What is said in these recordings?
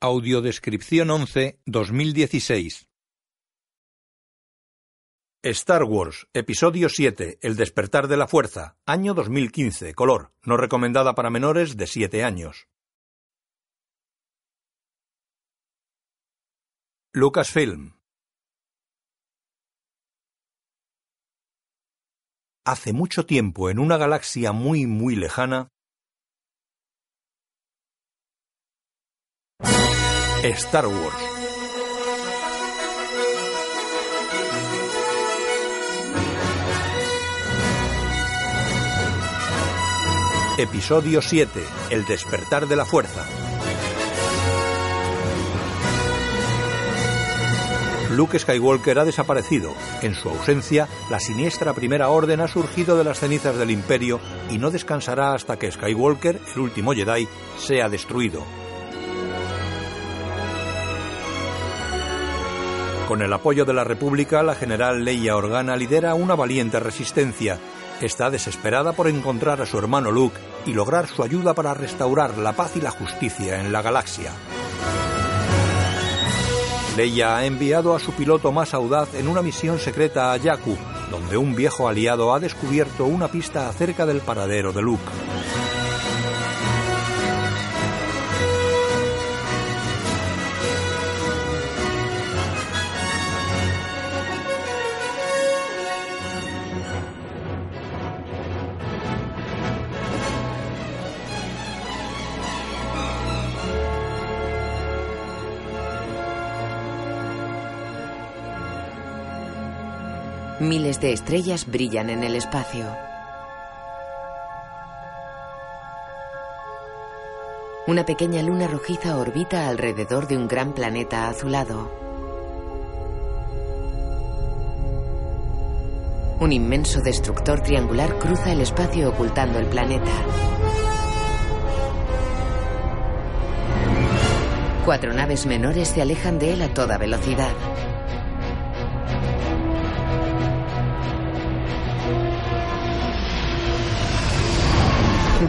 Audiodescripción 11 2016 Star Wars, Episodio 7, El despertar de la fuerza, año 2015, color, no recomendada para menores de 7 años. Lucasfilm Hace mucho tiempo, en una galaxia muy muy lejana, Star Wars. Episodio 7. El despertar de la fuerza. Luke Skywalker ha desaparecido. En su ausencia, la siniestra Primera Orden ha surgido de las cenizas del Imperio y no descansará hasta que Skywalker, el último Jedi, sea destruido. Con el apoyo de la República, la general Leia Organa lidera una valiente resistencia. Está desesperada por encontrar a su hermano Luke y lograr su ayuda para restaurar la paz y la justicia en la galaxia. Leia ha enviado a su piloto más audaz en una misión secreta a Jakku, donde un viejo aliado ha descubierto una pista acerca del paradero de Luke. De estrellas brillan en el espacio. Una pequeña luna rojiza orbita alrededor de un gran planeta azulado. Un inmenso destructor triangular cruza el espacio ocultando el planeta. Cuatro naves menores se alejan de él a toda velocidad.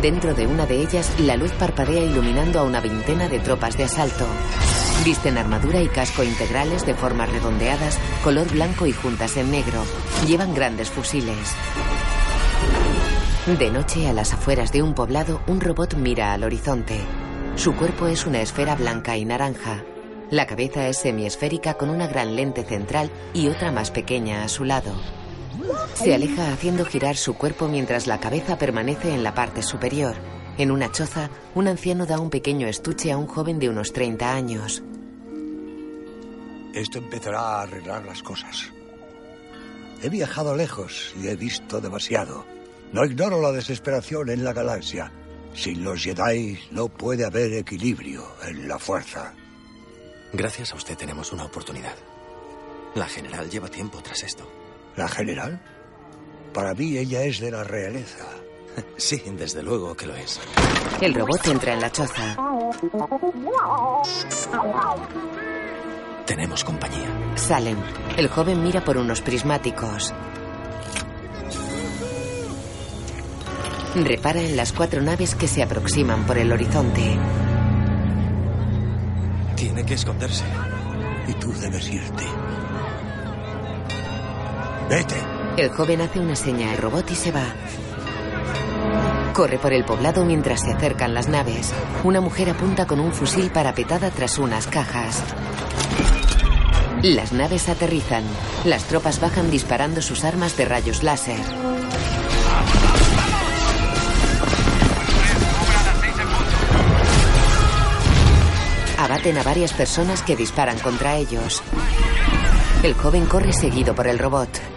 Dentro de una de ellas, la luz parpadea iluminando a una veintena de tropas de asalto. Visten armadura y casco integrales de formas redondeadas, color blanco y juntas en negro. Llevan grandes fusiles. De noche, a las afueras de un poblado, un robot mira al horizonte. Su cuerpo es una esfera blanca y naranja. La cabeza es semiesférica con una gran lente central y otra más pequeña a su lado. Se aleja haciendo girar su cuerpo mientras la cabeza permanece en la parte superior. En una choza, un anciano da un pequeño estuche a un joven de unos 30 años. Esto empezará a arreglar las cosas. He viajado lejos y he visto demasiado. No ignoro la desesperación en la galaxia. Sin los Jedi no puede haber equilibrio en la fuerza. Gracias a usted tenemos una oportunidad. La general lleva tiempo tras esto. ¿La general? Para mí ella es de la realeza. Sí, desde luego que lo es. El robot entra en la choza. Tenemos compañía. Salen. El joven mira por unos prismáticos. Repara en las cuatro naves que se aproximan por el horizonte. Tiene que esconderse. Y tú debes irte. El joven hace una seña al robot y se va. Corre por el poblado mientras se acercan las naves. Una mujer apunta con un fusil parapetada tras unas cajas. Las naves aterrizan. Las tropas bajan disparando sus armas de rayos láser. Abaten a varias personas que disparan contra ellos. El joven corre seguido por el robot.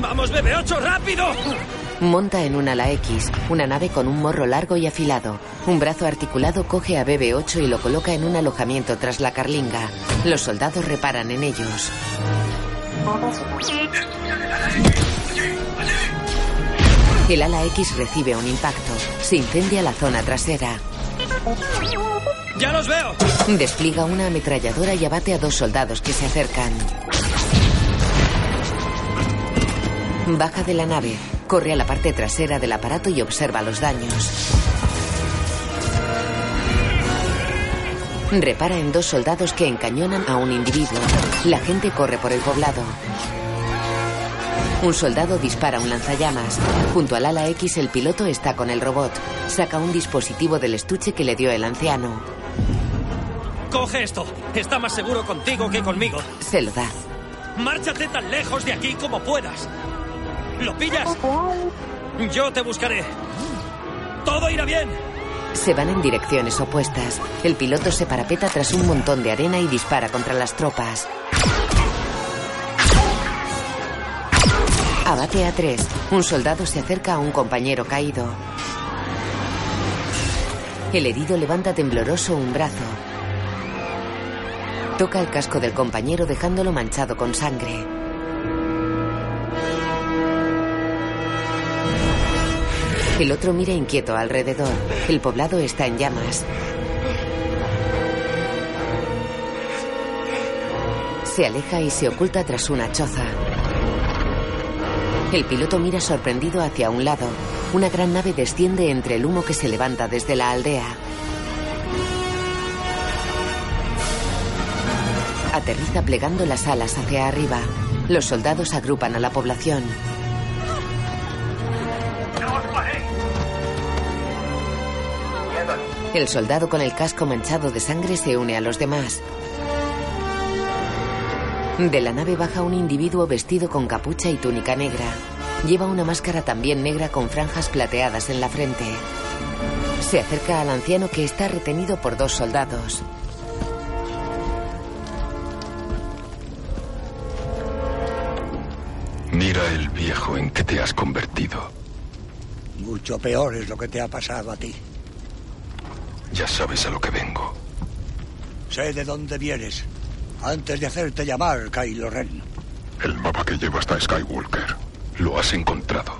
¡Vamos, BB-8, rápido! Monta en un ala X, una nave con un morro largo y afilado. Un brazo articulado coge a BB-8 y lo coloca en un alojamiento tras la carlinga. Los soldados reparan en ellos. El ala X recibe un impacto. Se incendia la zona trasera. ¡Ya los veo! Despliega una ametralladora y abate a dos soldados que se acercan. Baja de la nave, corre a la parte trasera del aparato y observa los daños. Repara en dos soldados que encañonan a un individuo. La gente corre por el poblado. Un soldado dispara un lanzallamas. Junto al ala X el piloto está con el robot. Saca un dispositivo del estuche que le dio el anciano. Coge esto. Está más seguro contigo que conmigo. Se lo da. Márchate tan lejos de aquí como puedas. ¿Lo pillas? Yo te buscaré. Todo irá bien. Se van en direcciones opuestas. El piloto se parapeta tras un montón de arena y dispara contra las tropas. Abate a tres. Un soldado se acerca a un compañero caído. El herido levanta tembloroso un brazo. Toca el casco del compañero dejándolo manchado con sangre. El otro mira inquieto alrededor. El poblado está en llamas. Se aleja y se oculta tras una choza. El piloto mira sorprendido hacia un lado. Una gran nave desciende entre el humo que se levanta desde la aldea. Aterriza plegando las alas hacia arriba. Los soldados agrupan a la población. El soldado con el casco manchado de sangre se une a los demás. De la nave baja un individuo vestido con capucha y túnica negra. Lleva una máscara también negra con franjas plateadas en la frente. Se acerca al anciano que está retenido por dos soldados. Mira el viejo en que te has convertido. Mucho peor es lo que te ha pasado a ti. Ya sabes a lo que vengo. Sé de dónde vienes. Antes de hacerte llamar, Kylo Ren. El mapa que lleva hasta Skywalker. Lo has encontrado.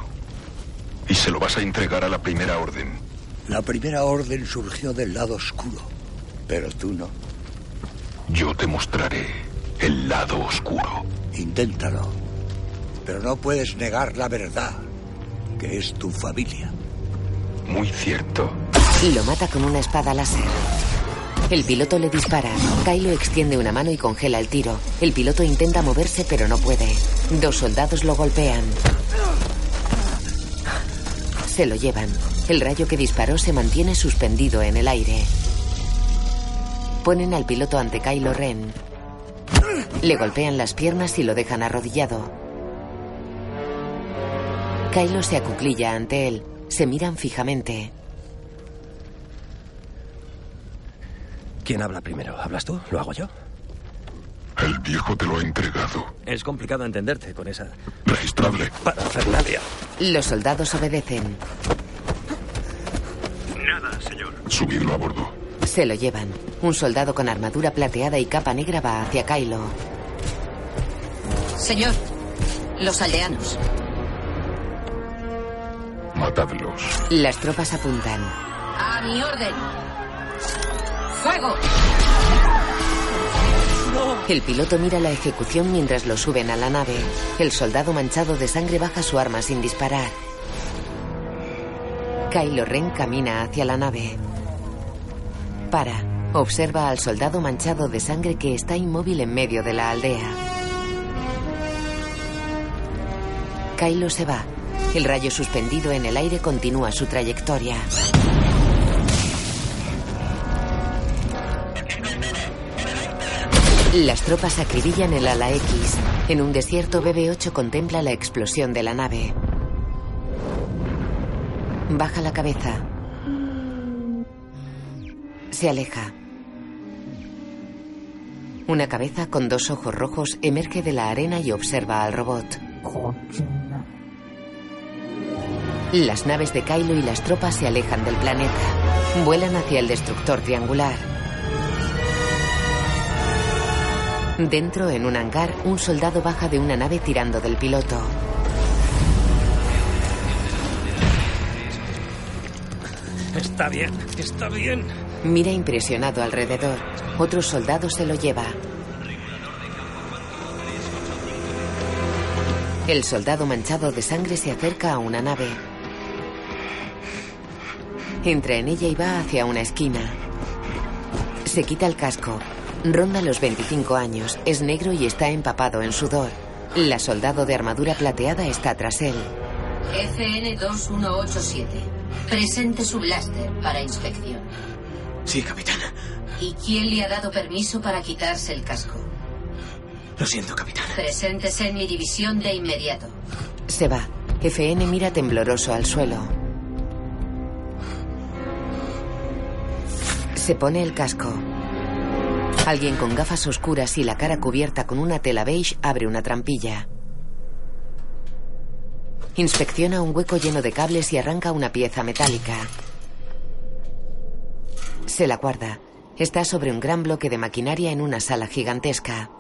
Y se lo vas a entregar a la Primera Orden. La Primera Orden surgió del lado oscuro. Pero tú no. Yo te mostraré el lado oscuro. Inténtalo. Pero no puedes negar la verdad, que es tu familia. Muy cierto. Lo mata con una espada láser. El piloto le dispara. Kylo extiende una mano y congela el tiro. El piloto intenta moverse pero no puede. Dos soldados lo golpean. Se lo llevan. El rayo que disparó se mantiene suspendido en el aire. Ponen al piloto ante Kylo Ren. Le golpean las piernas y lo dejan arrodillado. Kylo se acuclilla ante él. Se miran fijamente. ¿Quién habla primero? ¿Hablas tú? ¿Lo hago yo? El viejo te lo ha entregado. Es complicado entenderte con esa Registrable. parafernalia. Los soldados obedecen. Nada, señor. Subidlo a bordo. Se lo llevan. Un soldado con armadura plateada y capa negra va hacia Kylo. Señor, los aldeanos. Matadlos. Las tropas apuntan. A mi orden. ¡Fuego! El piloto mira la ejecución mientras lo suben a la nave. El soldado manchado de sangre baja su arma sin disparar. Kylo Ren camina hacia la nave. Para. Observa al soldado manchado de sangre que está inmóvil en medio de la aldea. Kylo se va. El rayo suspendido en el aire continúa su trayectoria. Las tropas acribillan el ala X. En un desierto, BB-8 contempla la explosión de la nave. Baja la cabeza. Se aleja. Una cabeza con dos ojos rojos emerge de la arena y observa al robot. Las naves de Kylo y las tropas se alejan del planeta. Vuelan hacia el destructor triangular. Dentro, en un hangar, un soldado baja de una nave tirando del piloto. Está bien, está bien. Mira impresionado alrededor. Otro soldado se lo lleva. El soldado manchado de sangre se acerca a una nave. Entra en ella y va hacia una esquina. Se quita el casco. Ronda los 25 años, es negro y está empapado en sudor. La soldado de armadura plateada está tras él. FN 2187. Presente su blaster para inspección. Sí, capitana. ¿Y quién le ha dado permiso para quitarse el casco? Lo siento, capitán. Preséntese en mi división de inmediato. Se va. FN mira tembloroso al suelo. Se pone el casco. Alguien con gafas oscuras y la cara cubierta con una tela beige abre una trampilla. Inspecciona un hueco lleno de cables y arranca una pieza metálica. Se la guarda. Está sobre un gran bloque de maquinaria en una sala gigantesca.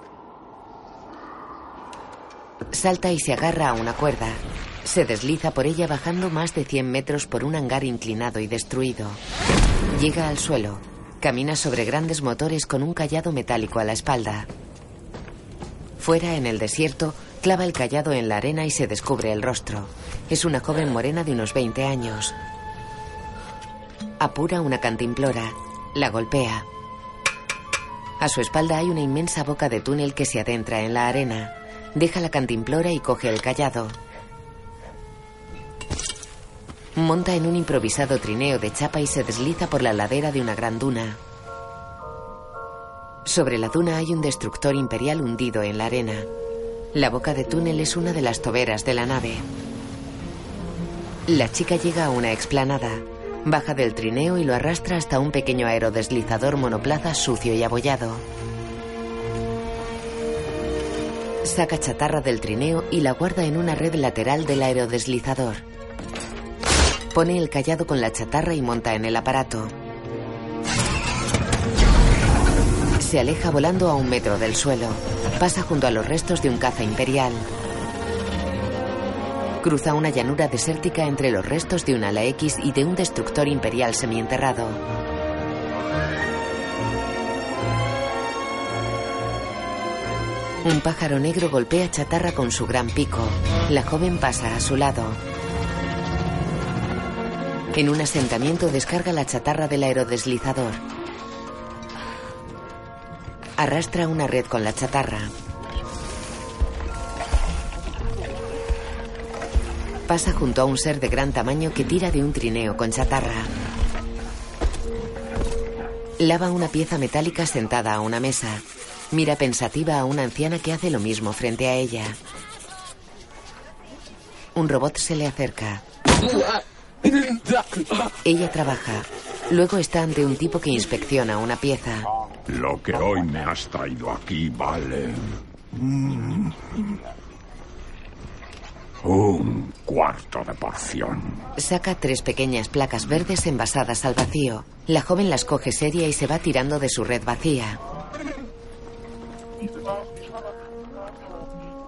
Salta y se agarra a una cuerda. Se desliza por ella bajando más de 100 metros por un hangar inclinado y destruido. Llega al suelo. Camina sobre grandes motores con un callado metálico a la espalda. Fuera, en el desierto, clava el callado en la arena y se descubre el rostro. Es una joven morena de unos 20 años. Apura una cantimplora. La golpea. A su espalda hay una inmensa boca de túnel que se adentra en la arena. Deja la cantimplora y coge el callado. Monta en un improvisado trineo de chapa y se desliza por la ladera de una gran duna. Sobre la duna hay un destructor imperial hundido en la arena. La boca de túnel es una de las toberas de la nave. La chica llega a una explanada. Baja del trineo y lo arrastra hasta un pequeño aerodeslizador monoplaza sucio y abollado. Saca chatarra del trineo y la guarda en una red lateral del aerodeslizador. Pone el callado con la chatarra y monta en el aparato. Se aleja volando a un metro del suelo. Pasa junto a los restos de un caza imperial. Cruza una llanura desértica entre los restos de un ala X y de un destructor imperial semienterrado. Un pájaro negro golpea chatarra con su gran pico. La joven pasa a su lado. En un asentamiento descarga la chatarra del aerodeslizador. Arrastra una red con la chatarra. Pasa junto a un ser de gran tamaño que tira de un trineo con chatarra. Lava una pieza metálica sentada a una mesa. Mira pensativa a una anciana que hace lo mismo frente a ella. Un robot se le acerca. Ella trabaja. Luego está ante un tipo que inspecciona una pieza. Lo que hoy me has traído aquí vale... mm, Un cuarto de porción. Saca tres pequeñas placas verdes envasadas al vacío. La joven las coge seria y se va tirando de su red vacía.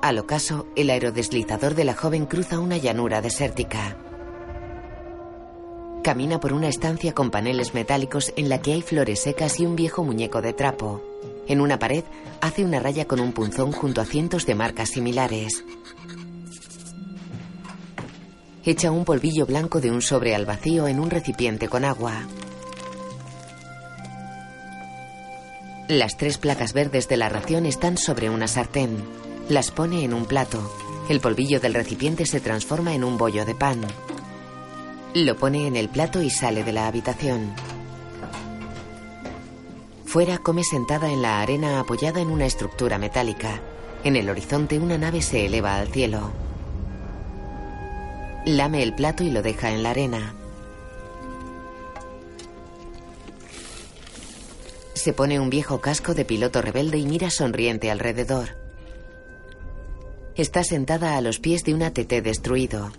Al ocaso, el aerodeslizador de la joven cruza una llanura desértica. Camina por una estancia con paneles metálicos en la que hay flores secas y un viejo muñeco de trapo. En una pared hace una raya con un punzón junto a cientos de marcas similares. Echa un polvillo blanco de un sobre al vacío en un recipiente con agua. Las tres placas verdes de la ración están sobre una sartén. Las pone en un plato. El polvillo del recipiente se transforma en un bollo de pan. Lo pone en el plato y sale de la habitación. Fuera come sentada en la arena apoyada en una estructura metálica. En el horizonte una nave se eleva al cielo. Lame el plato y lo deja en la arena. Se pone un viejo casco de piloto rebelde y mira sonriente alrededor. Está sentada a los pies de un ATT destruido.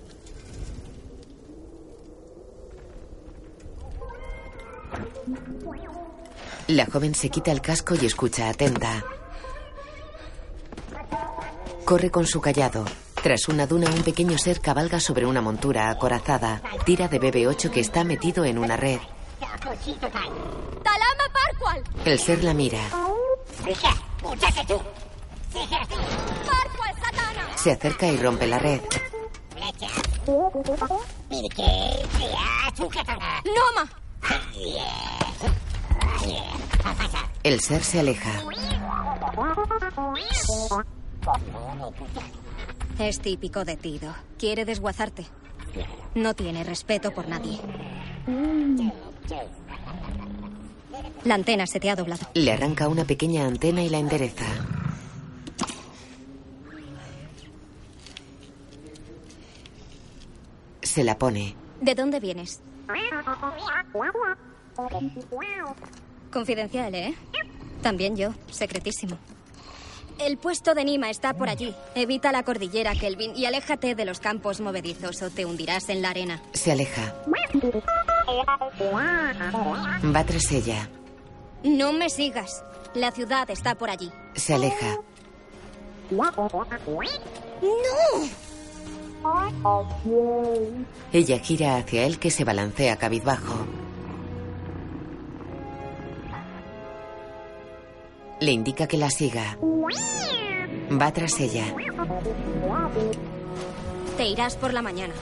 La joven se quita el casco y escucha atenta. Corre con su callado. Tras una duna, un pequeño ser cabalga sobre una montura acorazada. Tira de BB-8 que está metido en una red. El ser la mira. Se acerca y rompe la red. ¡Noma! El ser se aleja. Es típico de Tido. Quiere desguazarte. No tiene respeto por nadie. La antena se te ha doblado. Le arranca una pequeña antena y la endereza. Se la pone. ¿De dónde vienes? Confidencial, ¿eh? También yo, secretísimo. El puesto de Nima está por allí. Evita la cordillera, Kelvin, y aléjate de los campos movedizos o te hundirás en la arena. Se aleja. Va tras ella. No me sigas. La ciudad está por allí. Se aleja. ¡No! Ella gira hacia él que se balancea cabizbajo. Le indica que la siga. Va tras ella. Te irás por la mañana.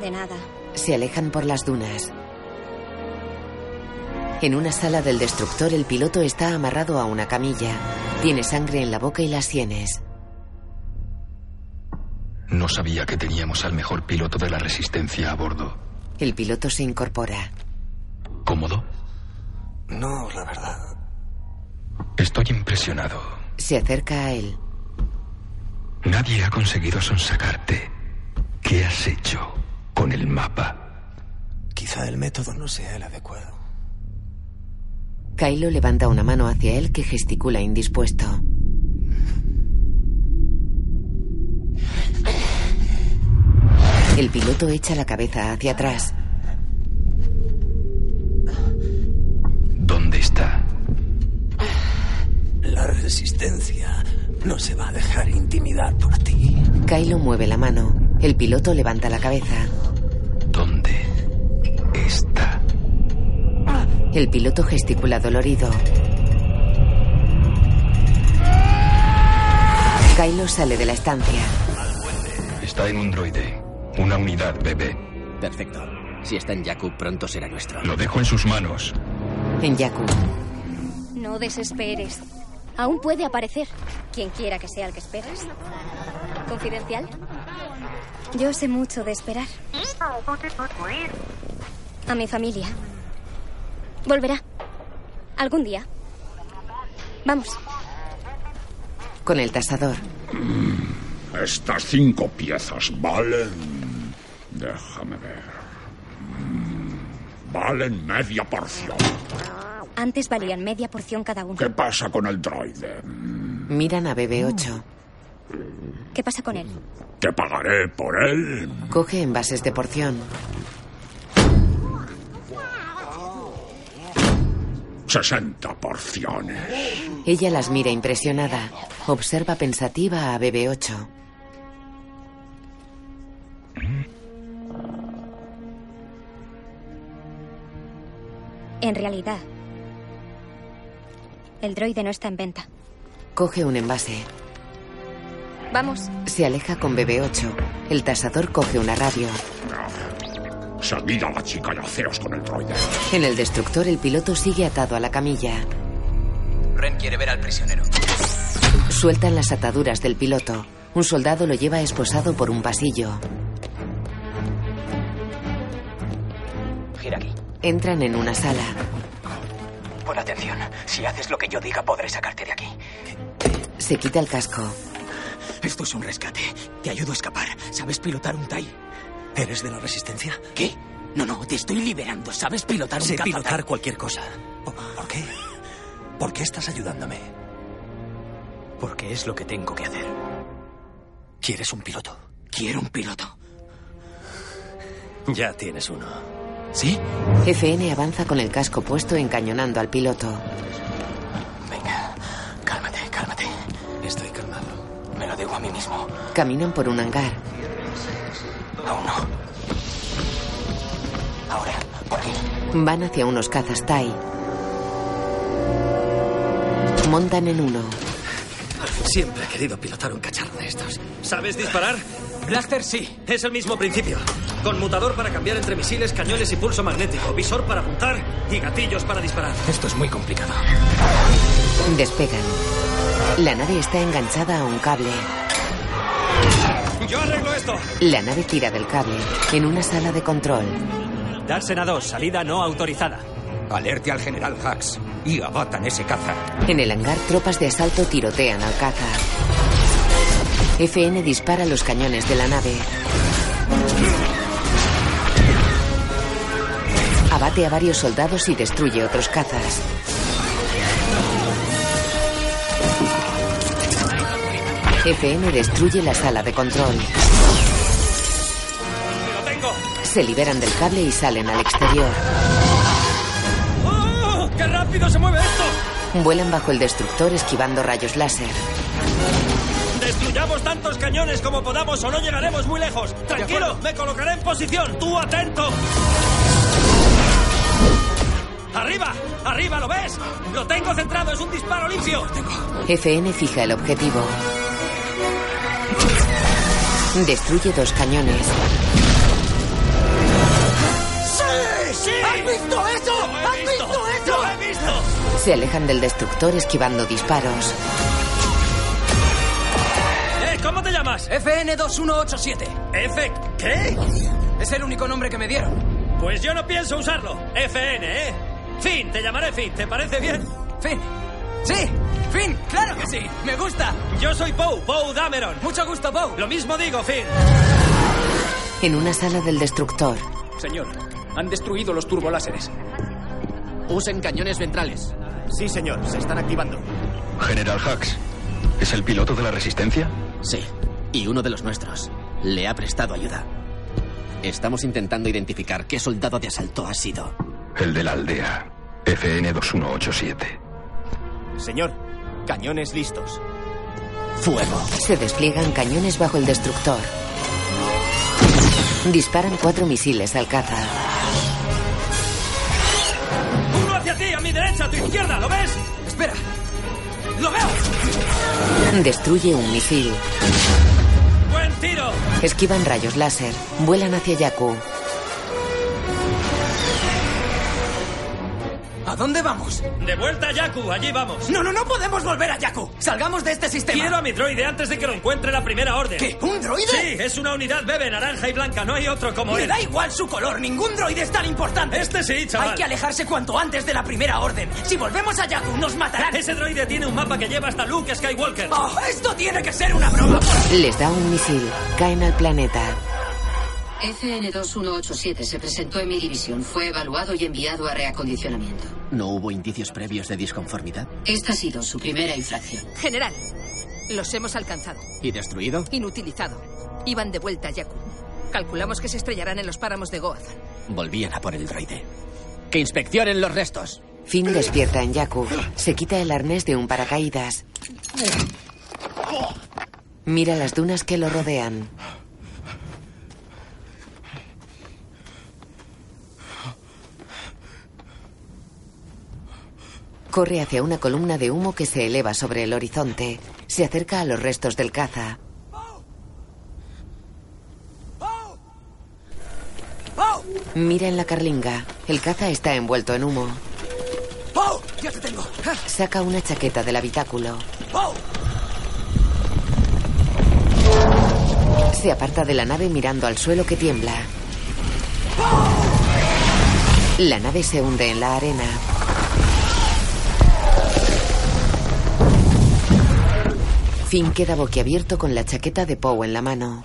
De nada. Se alejan por las dunas. En una sala del destructor el piloto está amarrado a una camilla. Tiene sangre en la boca y las sienes. No sabía que teníamos al mejor piloto de la resistencia a bordo. El piloto se incorpora. ¿Cómodo? No, la verdad. Estoy impresionado. Se acerca a él. Nadie ha conseguido sonsacarte. ¿Qué has hecho con el mapa? Quizá el método no sea el adecuado. Kylo levanta una mano hacia él que gesticula indispuesto. El piloto echa la cabeza hacia atrás. ¿Dónde está? La resistencia no se va a dejar intimidar por ti. Kylo mueve la mano. El piloto levanta la cabeza. El piloto gesticula dolorido. Kylo sale de la estancia. Está en un droide. Una unidad, bebé. Perfecto. Si está en Jakku, pronto será nuestro. Lo dejo en sus manos. En Jakku. No desesperes. Aún puede aparecer. Quien quiera que sea el que esperas. ¿Confidencial? Yo sé mucho de esperar. A mi familia. Volverá. Algún día. Vamos. Con el tasador. Estas cinco piezas valen... Déjame ver. Mm, Valen media porción. Antes valían media porción cada uno. ¿Qué pasa con el droide? Miran a BB-8. ¿Qué pasa con él? ¿Qué pagaré por él? Coge envases de porción. 60 porciones. Ella las mira impresionada. Observa pensativa a BB-8. En realidad, el droide no está en venta. Coge un envase. Vamos. Se aleja con BB-8. El tasador coge una radio. Seguid a la chica y haceos con el droide. En el destructor el piloto sigue atado a la camilla. Ren quiere ver al prisionero. Sueltan las ataduras del piloto. Un soldado lo lleva esposado por un pasillo. Gira aquí. Entran en una sala. Pon atención. Si haces lo que yo diga, podré sacarte de aquí. Se quita el casco. Esto es un rescate. Te ayudo a escapar. ¿Sabes pilotar un TIE? ¿Eres de la resistencia? ¿Qué? No, no, te estoy liberando. ¿Sabes pilotar un Sé pilotar cualquier cosa. ¿Por por qué? ¿Por qué estás ayudándome? Porque es lo que tengo que hacer. ¿Quieres un piloto? Quiero un piloto. Ya tienes uno. ¿Sí? FN avanza con el casco puesto encañonando al piloto. Venga, cálmate, cálmate. Estoy calmado. Me lo digo a mí mismo. Caminan por un hangar. Aún no. Ahora, por aquí. Van hacia unos cazas TIE. Montan en uno. Siempre he querido pilotar un cacharro de estos. ¿Sabes disparar? Blaster sí. Es el mismo principio. Conmutador para cambiar entre misiles, cañones y pulso magnético. Visor para apuntar y gatillos para disparar. Esto es muy complicado. Despegan. La nave está enganchada a un cable. Yo arreglo esto. La nave tira del cable en una sala de control. Dársena 2, salida no autorizada. Alerte al general Hax y abatan ese caza. En el hangar, tropas de asalto tirotean al caza. FN dispara los cañones de la nave. Abate a varios soldados y destruye otros cazas. FN destruye la sala de control. ¡Lo tengo! Se liberan del cable y salen al exterior. ¡Oh! ¡Qué rápido se mueve esto! Vuelan bajo el destructor esquivando rayos láser. Destruyamos tantos cañones como podamos o no llegaremos muy lejos. Tranquilo, me colocaré en posición. Tú atento. ¡Arriba! ¡Arriba! ¿Lo ves? Lo tengo centrado, es un disparo limpio. FN fija el objetivo. Destruye dos cañones. ¡Sí! ¡Sí! ¿Has visto eso? ¡Lo he ¿Has visto! visto eso? ¡Lo he visto! Se alejan del destructor esquivando disparos. ¿Eh? ¿Cómo te llamas? FN2187. ¿F? ¿Qué? Es el único nombre que me dieron. Pues yo no pienso usarlo. FN, ¿eh? Finn, te llamaré Finn. ¿Te parece bien? Finn. Sí, Finn, claro que sí. Me gusta. Yo soy Poe, Poe Dameron. Mucho gusto, Poe. Lo mismo digo, Finn. En una sala del destructor, Señor, han destruido los turboláseres. Usen cañones ventrales. Sí, señor, se están activando. General Hux, ¿es el piloto de la Resistencia? Sí, y uno de los nuestros. Le ha prestado ayuda. Estamos intentando identificar qué soldado de asalto ha sido. El de la aldea. FN2187. Señor, cañones listos. Fuego. se despliegan cañones bajo el destructor. Disparan cuatro misiles al caza. Uno hacia ti, a mi derecha, a tu izquierda, ¿lo ves? Espera. ¡Lo veo! Destruye un misil. ¡Buen tiro! Esquivan rayos láser. Vuelan hacia Yaku. ¿A dónde vamos? De vuelta a Yaku, allí vamos. No, no, no podemos volver a Yaku. Salgamos de este sistema. Quiero a mi droide antes de que lo encuentre la primera orden. ¿Qué? ¿Un droide? Sí, es una unidad bebé naranja y blanca, no hay otro como Me él. da igual su color, ningún droide es tan importante. Este sí, chaval. Hay que alejarse cuanto antes de la primera orden. Si volvemos a Yaku, nos matarán. Ese droide tiene un mapa que lleva hasta Luke Skywalker. Oh, esto tiene que ser una broma. Les da un misil. Caen al planeta. FN2187 se presentó en mi división. Fue evaluado y enviado a reacondicionamiento. ¿No hubo indicios previos de disconformidad? Esta ha sido su primera infracción. General, los hemos alcanzado. ¿Y destruido? Inutilizado. Iban de vuelta a Yaku. Calculamos que se estrellarán en los páramos de Goazan. Volvían a por el droide. ¡Que inspeccionen los restos! Finn despierta en Yaku. Se quita el arnés de un paracaídas. Mira las dunas que lo rodean. Corre hacia una columna de humo que se eleva sobre el horizonte. Se acerca a los restos del caza. Mira en la carlinga. El caza está envuelto en humo. ¡Ya te tengo! Saca una chaqueta del habitáculo. Se aparta de la nave mirando al suelo que tiembla. La nave se hunde en la arena. Finn queda boquiabierto con la chaqueta de Poe en la mano.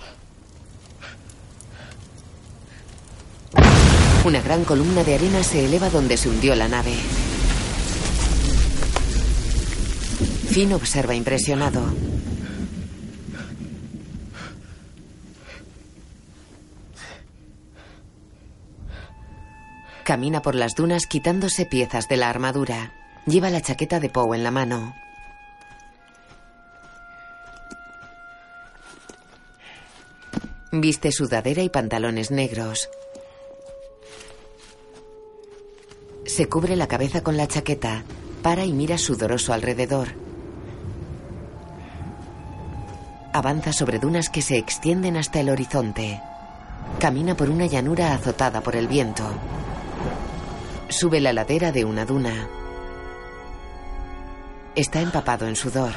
Una gran columna de arena se eleva donde se hundió la nave. Finn observa impresionado. Camina por las dunas quitándose piezas de la armadura. Lleva la chaqueta de Poe en la mano. Viste sudadera y pantalones negros. Se cubre la cabeza con la chaqueta. Para y mira sudoroso alrededor. Avanza sobre dunas que se extienden hasta el horizonte. Camina por una llanura azotada por el viento. Sube la ladera de una duna. Está empapado en sudor.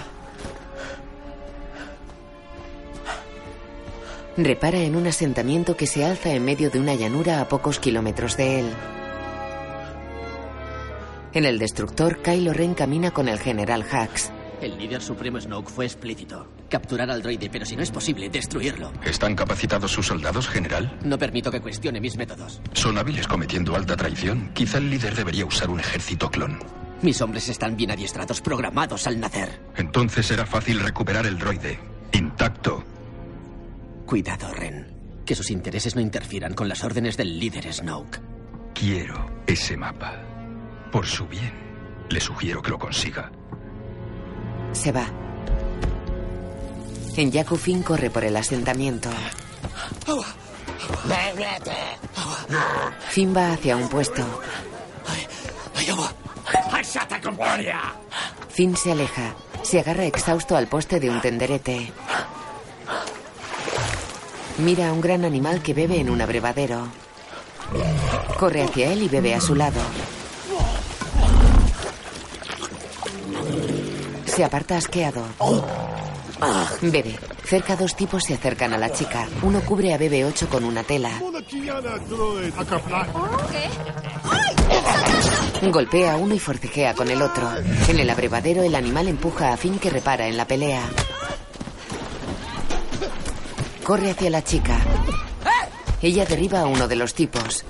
Repara en un asentamiento que se alza en medio de una llanura a pocos kilómetros de él. En el destructor, Kylo Ren camina con el general Hux. El líder supremo Snoke fue explícito. Capturar al droide, pero si no es posible, destruirlo. ¿Están capacitados sus soldados, general? No permito que cuestione mis métodos. Son hábiles cometiendo alta traición. Quizá el líder debería usar un ejército clon. Mis hombres están bien adiestrados, programados al nacer. Entonces será fácil recuperar el droide. Intacto. Cuidado, Ren. Que sus intereses no interfieran con las órdenes del líder Snoke. Quiero ese mapa. Por su bien, le sugiero que lo consiga. Se va. En Jakku Finn corre por el asentamiento. Finn va hacia un puesto. Finn se aleja. Se agarra exhausto al poste de un tenderete. Mira a un gran animal que bebe en un abrevadero. Corre hacia él y bebe a su lado. Se aparta asqueado. Bebe. Cerca dos tipos se acercan a la chica. Uno cubre a BB8 con una tela. Golpea a uno y forcejea con el otro. En el abrevadero el animal empuja a Finn que repara en la pelea. Corre hacia la chica. Ella derriba a uno de los tipos.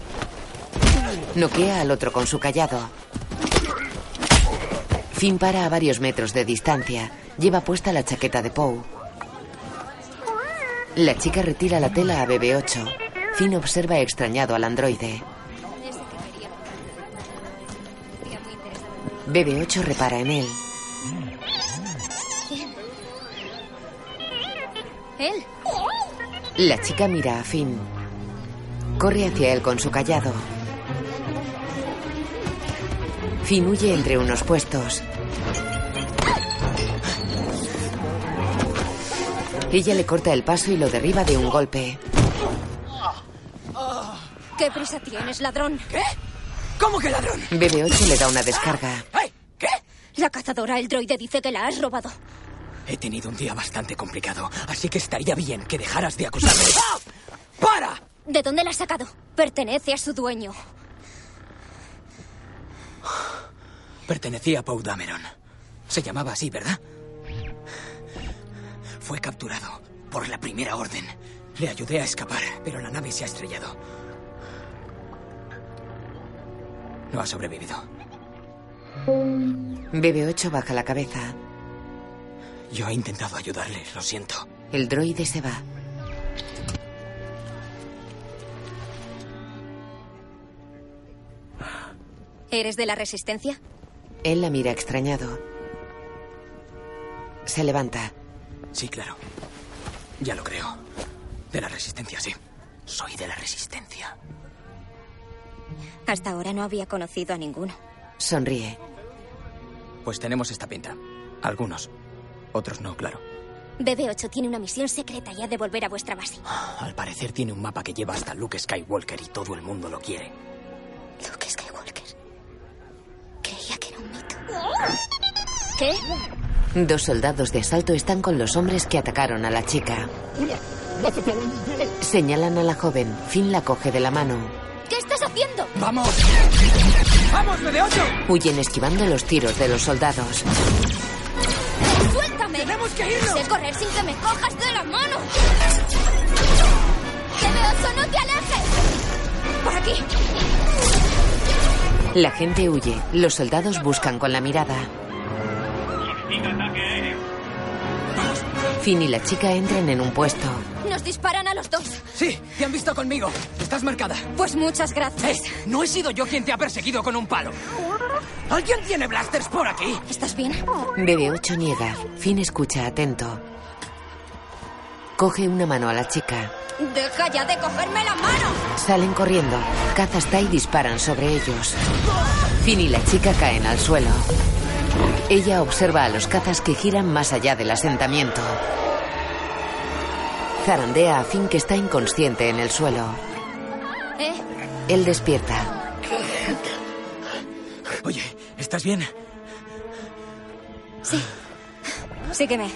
Noquea al otro con su callado. Finn para a varios metros de distancia. Lleva puesta la chaqueta de Poe. La chica retira la tela a BB8. Finn observa extrañado al androide. BB8 repara en él. Él. La chica mira a Finn. Corre hacia él con su callado. Finn huye entre unos puestos. Ella le corta el paso y lo derriba de un golpe. ¿Qué prisa tienes, ladrón? ¿Qué? ¿Cómo que ladrón? BB8 le da una descarga. ¿Qué? La cazadora, el droide, dice que la has robado. He tenido un día bastante complicado, así que estaría bien que dejaras de acusarme. ¡Ah! ¡Para! ¿De dónde la has sacado? Pertenece a su dueño. Pertenecía a Poe Dameron. Se llamaba así, ¿verdad? Fue capturado por la primera orden. Le ayudé a escapar, pero la nave se ha estrellado. No ha sobrevivido. BB8 baja la cabeza. Yo he intentado ayudarle, lo siento. El droide se va. ¿Eres de la resistencia? Él la mira extrañado. Se levanta. Sí, claro. Ya lo creo. De la resistencia, sí. Soy de la resistencia. Hasta ahora no había conocido a ninguno. Sonríe. Pues tenemos esta pinta. Algunos. Otros no, claro. BB-8 tiene una misión secreta y ha de volver a vuestra base. Al parecer tiene un mapa que lleva hasta Luke Skywalker y todo el mundo lo quiere. Luke Skywalker. Creía que era un mito. ¿Qué? Dos soldados de asalto están con los hombres que atacaron a la chica. Señalan a la joven. Finn la coge de la mano. ¿Qué estás haciendo? ¡Vamos! ¡Vamos, BB-8! Huyen esquivando los tiros de los soldados. ¡Tenemos que irnos! Sé correr sin que me cojas de la mano. ¡BB-8, no te alejes! ¡Por aquí! La gente huye. Los soldados buscan con la mirada. Finn y la chica entran en un puesto. Nos disparan a los dos. Sí, te han visto conmigo. Estás marcada. Pues muchas gracias. Eh, no he sido yo quien te ha perseguido con un palo. ¿Alguien tiene blasters por aquí? ¿Estás bien? BB8 niega. Finn escucha atento. Coge una mano a la chica. ¡Deja ya de cogerme la mano! Salen corriendo. Cazas Tai disparan sobre ellos. Finn y la chica caen al suelo. Ella observa a los cazas que giran más allá del asentamiento. Zarandea a Finn que está inconsciente en el suelo. ¿Eh? Él despierta. Oye, ¿estás bien? Sí. Sígueme.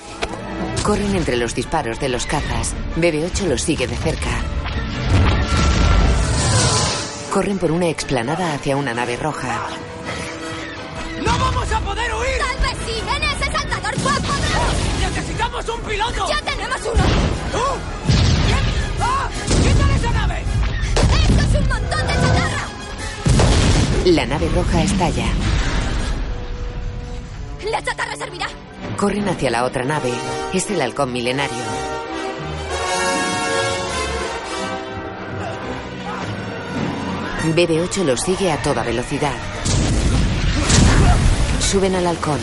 Corren entre los disparos de los cazas. BB-8 los sigue de cerca. Corren por una explanada hacia una nave roja. ¡No vamos a poder huir! ¡Tal vez sí! ¡En ese saltador guapo! ¡Necesitamos un piloto! ¡Ya tenemos uno! ¡Oh! ¡Ah! ¡Quítale esa nave! ¡Esto es un montón de chatarra! La nave roja estalla. ¡La chatarra servirá! Corren hacia la otra nave. Es el halcón milenario. BB-8 los sigue a toda velocidad. Suben al halcón.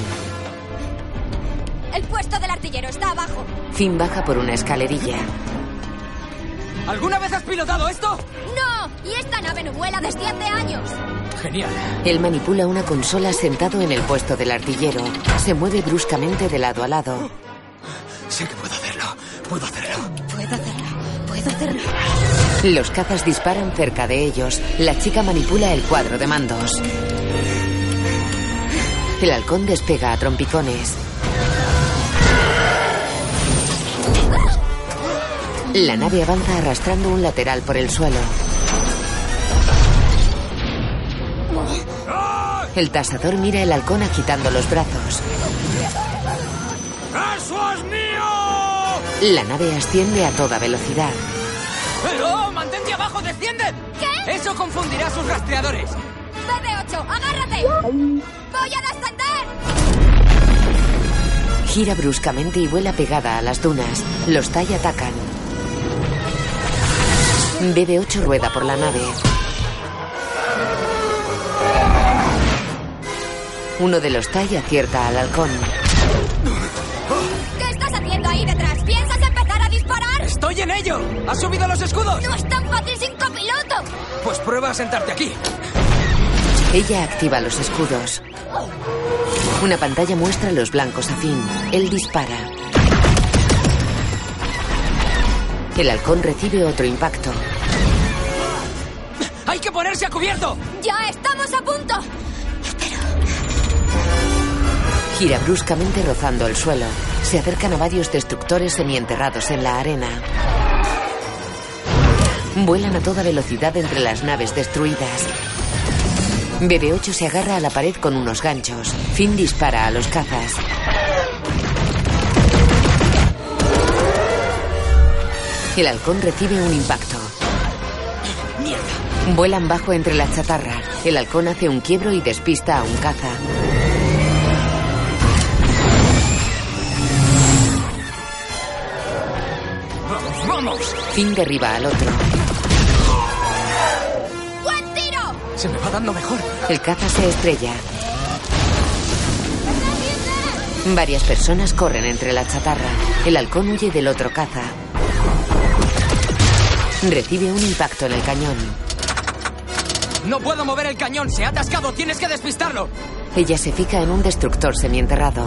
El puesto del artillero está abajo. Finn baja por una escalerilla. ¿Alguna vez has pilotado esto? ¡No! Y esta nave no vuela desde hace años. Genial. Él manipula una consola sentado en el puesto del artillero. Se mueve bruscamente de lado a lado. Sé que puedo hacerlo. Puedo hacerlo. Puedo hacerlo. Puedo hacerlo. Los cazas disparan cerca de ellos. La chica manipula el cuadro de mandos. El halcón despega a trompicones. La nave avanza arrastrando un lateral por el suelo. El tasador mira el halcón agitando los brazos. ¡Eso es mío! La nave asciende a toda velocidad. ¡Pero! ¡Mantente abajo! ¡Desciende! ¿Qué? Eso confundirá a sus rastreadores. BB-8, agárrate. ¡Voy a descender! Gira bruscamente y vuela pegada a las dunas. Los Tai atacan. BB-8 rueda por la nave. Uno de los Tai acierta al halcón. ¿Qué estás haciendo ahí detrás? ¿Piensas empezar a disparar? ¡Estoy en ello! ¿Has subido los escudos? ¡No es tan fácil sin copiloto! Pues prueba a sentarte aquí. Ella activa los escudos. Una pantalla muestra los blancos a fin. Él dispara. El halcón recibe otro impacto. ¡Hay que ponerse a cubierto! ¡Ya estamos a punto! Gira bruscamente rozando el suelo. Se acercan a varios destructores semienterrados en la arena. Vuelan a toda velocidad entre las naves destruidas. BB-8 se agarra a la pared con unos ganchos. Finn dispara a los cazas. El halcón recibe un impacto. ¡Mierda! Vuelan bajo entre la chatarra. El halcón hace un quiebro y despista a un caza. ¡Vamos, vamos! Finn derriba al otro. ¡Buen tiro! Se me va dando mejor. El caza se estrella. Varias personas corren entre la chatarra. El halcón huye del otro caza. Recibe un impacto en el cañón. No puedo mover el cañón. Se ha atascado. Tienes que despistarlo. Ella se fija en un destructor semienterrado.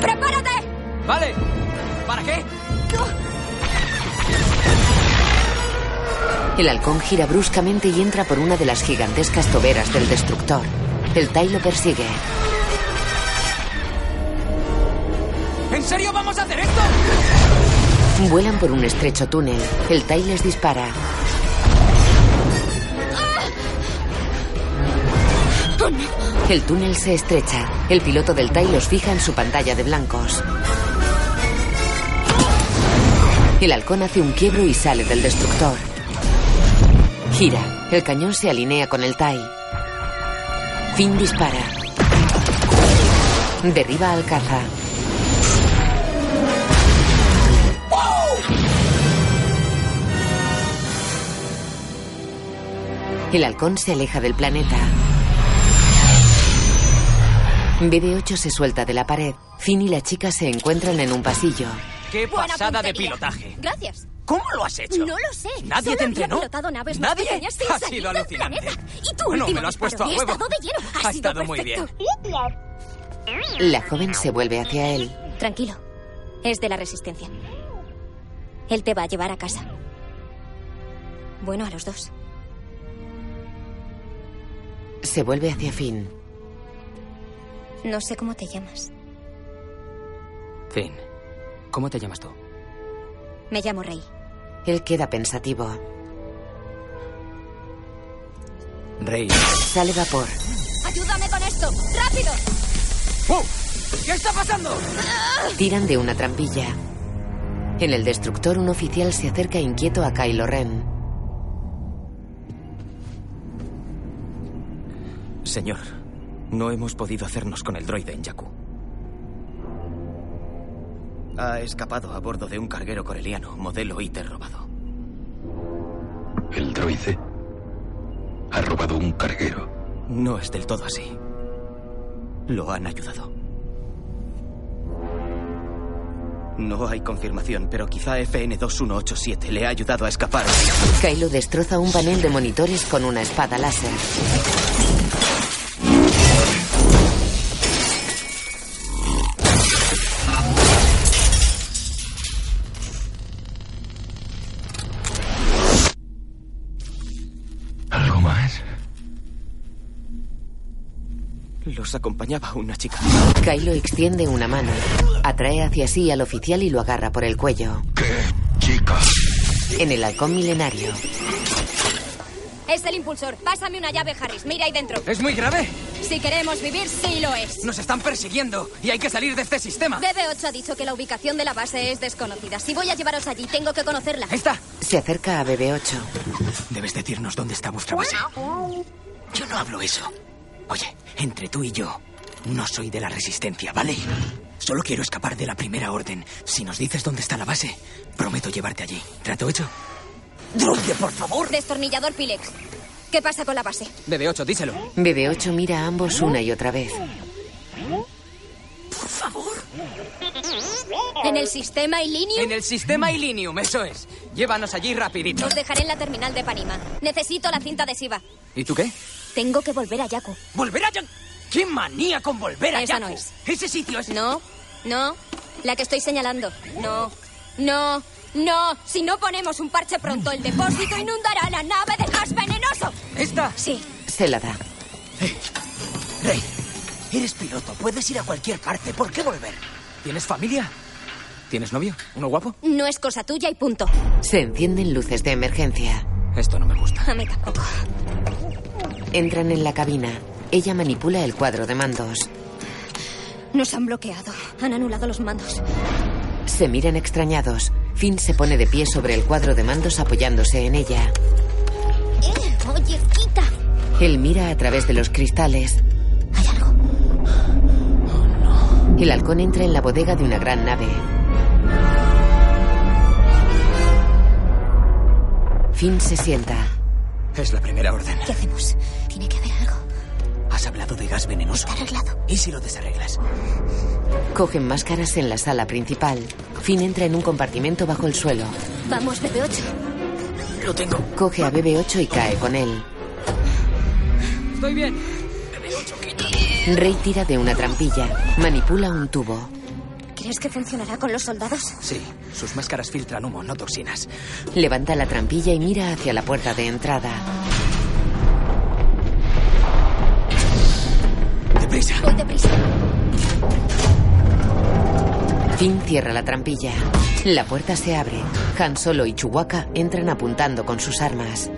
¡Prepárate! Vale. ¿Para qué? El halcón gira bruscamente y entra por una de las gigantescas toberas del destructor. El Tai lo persigue. ¿En serio vamos a hacer esto? Vuelan por un estrecho túnel. El Tai les dispara. El túnel se estrecha. El piloto del Tai los fija en su pantalla de blancos. El halcón hace un quiebro y sale del destructor. Gira. El cañón se alinea con el Tai. Finn dispara. Derriba al caza. El halcón se aleja del planeta. BB-8 se suelta de la pared. Finn y la chica se encuentran en un pasillo. ¡Qué pasada de pilotaje! Gracias. ¿Cómo lo has hecho? No lo sé. ¿Nadie Solo te entrenó? pilotado naves más ¿Nadie? sin Ha sido alucinante. planeta. Y Bueno, último me lo has puesto a huevo. estado de lleno. Ha, Ha sido estado muy bien. La joven se vuelve hacia él. Tranquilo. Es de la resistencia. Él te va a llevar a casa. Bueno, a los dos. Se vuelve hacia Finn. No sé cómo te llamas. Finn, ¿cómo te llamas tú? Me llamo Rey. Él queda pensativo. Rey. Sale vapor. ¡Ayúdame con esto! ¡Rápido! ¡Oh! ¿Qué está pasando? Tiran de una trampilla. En el destructor, un oficial se acerca inquieto a Kylo Ren. Señor, no hemos podido hacernos con el droide en Jakku. Ha escapado a bordo de un carguero coreliano, modelo ITER robado. ¿El droide? ¿Ha robado un carguero? No es del todo así. Lo han ayudado. No hay confirmación, pero quizá FN-2187 le ha ayudado a escapar. Kylo destroza un panel de monitores con una espada láser. Acompañaba una chica. Kylo extiende una mano, atrae hacia sí al oficial y lo agarra por el cuello. ¿Qué chica? En el halcón milenario, Es el impulsor. Pásame una llave, Harris. Mira ahí dentro. ¿Es muy grave? Si queremos vivir, sí lo es. Nos están persiguiendo y hay que salir de este sistema. BB-8 ha dicho que la ubicación de la base es desconocida. Si voy a llevaros allí, tengo que conocerla. está. se acerca a BB-8. Debes decirnos dónde está vuestra base. Yo no hablo eso. Oye, entre tú y yo, no soy de la resistencia, ¿vale? Solo quiero escapar de la primera orden. Si nos dices dónde está la base, prometo llevarte allí. ¿Trato hecho? ¡Droide, por favor! Destornillador Pilex. ¿Qué pasa con la base? BB-8, díselo. BB-8 mira a ambos una y otra vez. Por favor. ¿En el sistema Ilinium? En el sistema Ilinium, eso es. Llévanos allí rapidito. Os dejaré en la terminal de Panima. Necesito la cinta adhesiva. ¿Y tú qué? Tengo que volver a Yaku. ¿Volver a Yaku? ¡Qué manía con volver a Esa Yaku! no es. Ese sitio es... No, no. La que estoy señalando. No, no, no. Si no ponemos un parche pronto, el depósito inundará la nave de gas venenoso. ¿Esta? Sí. Se la da. Rey, eres piloto. Puedes ir a cualquier parte. ¿Por qué volver? ¿Tienes familia? ¿Tienes novio? ¿Uno guapo? No es cosa tuya y punto. Se encienden luces de emergencia. Esto no me gusta. A mí tampoco. Entran en la cabina. Ella manipula el cuadro de mandos. Nos han bloqueado. Han anulado los mandos. Se miran extrañados. Finn se pone de pie sobre el cuadro de mandos apoyándose en ella. Eh, oye, quita. Él mira a través de los cristales. El halcón entra en la bodega de una gran nave. Finn se sienta. Es la primera orden. ¿Qué hacemos? Tiene que haber algo. Has hablado de gas venenoso. Está arreglado. ¿Y si lo desarreglas? Cogen máscaras en la sala principal. Finn entra en un compartimento bajo el suelo. Vamos, BB-8. Lo tengo. Coge a BB-8 y cae con él. Estoy bien. Rey tira de una trampilla. Manipula un tubo. ¿Crees que funcionará con los soldados? Sí, sus máscaras filtran humo, no toxinas. Levanta la trampilla y mira hacia la puerta de entrada. ¡Deprisa! Voy deprisa. Finn cierra la trampilla. La puerta se abre. Han Solo y Chewbacca entran apuntando con sus armas.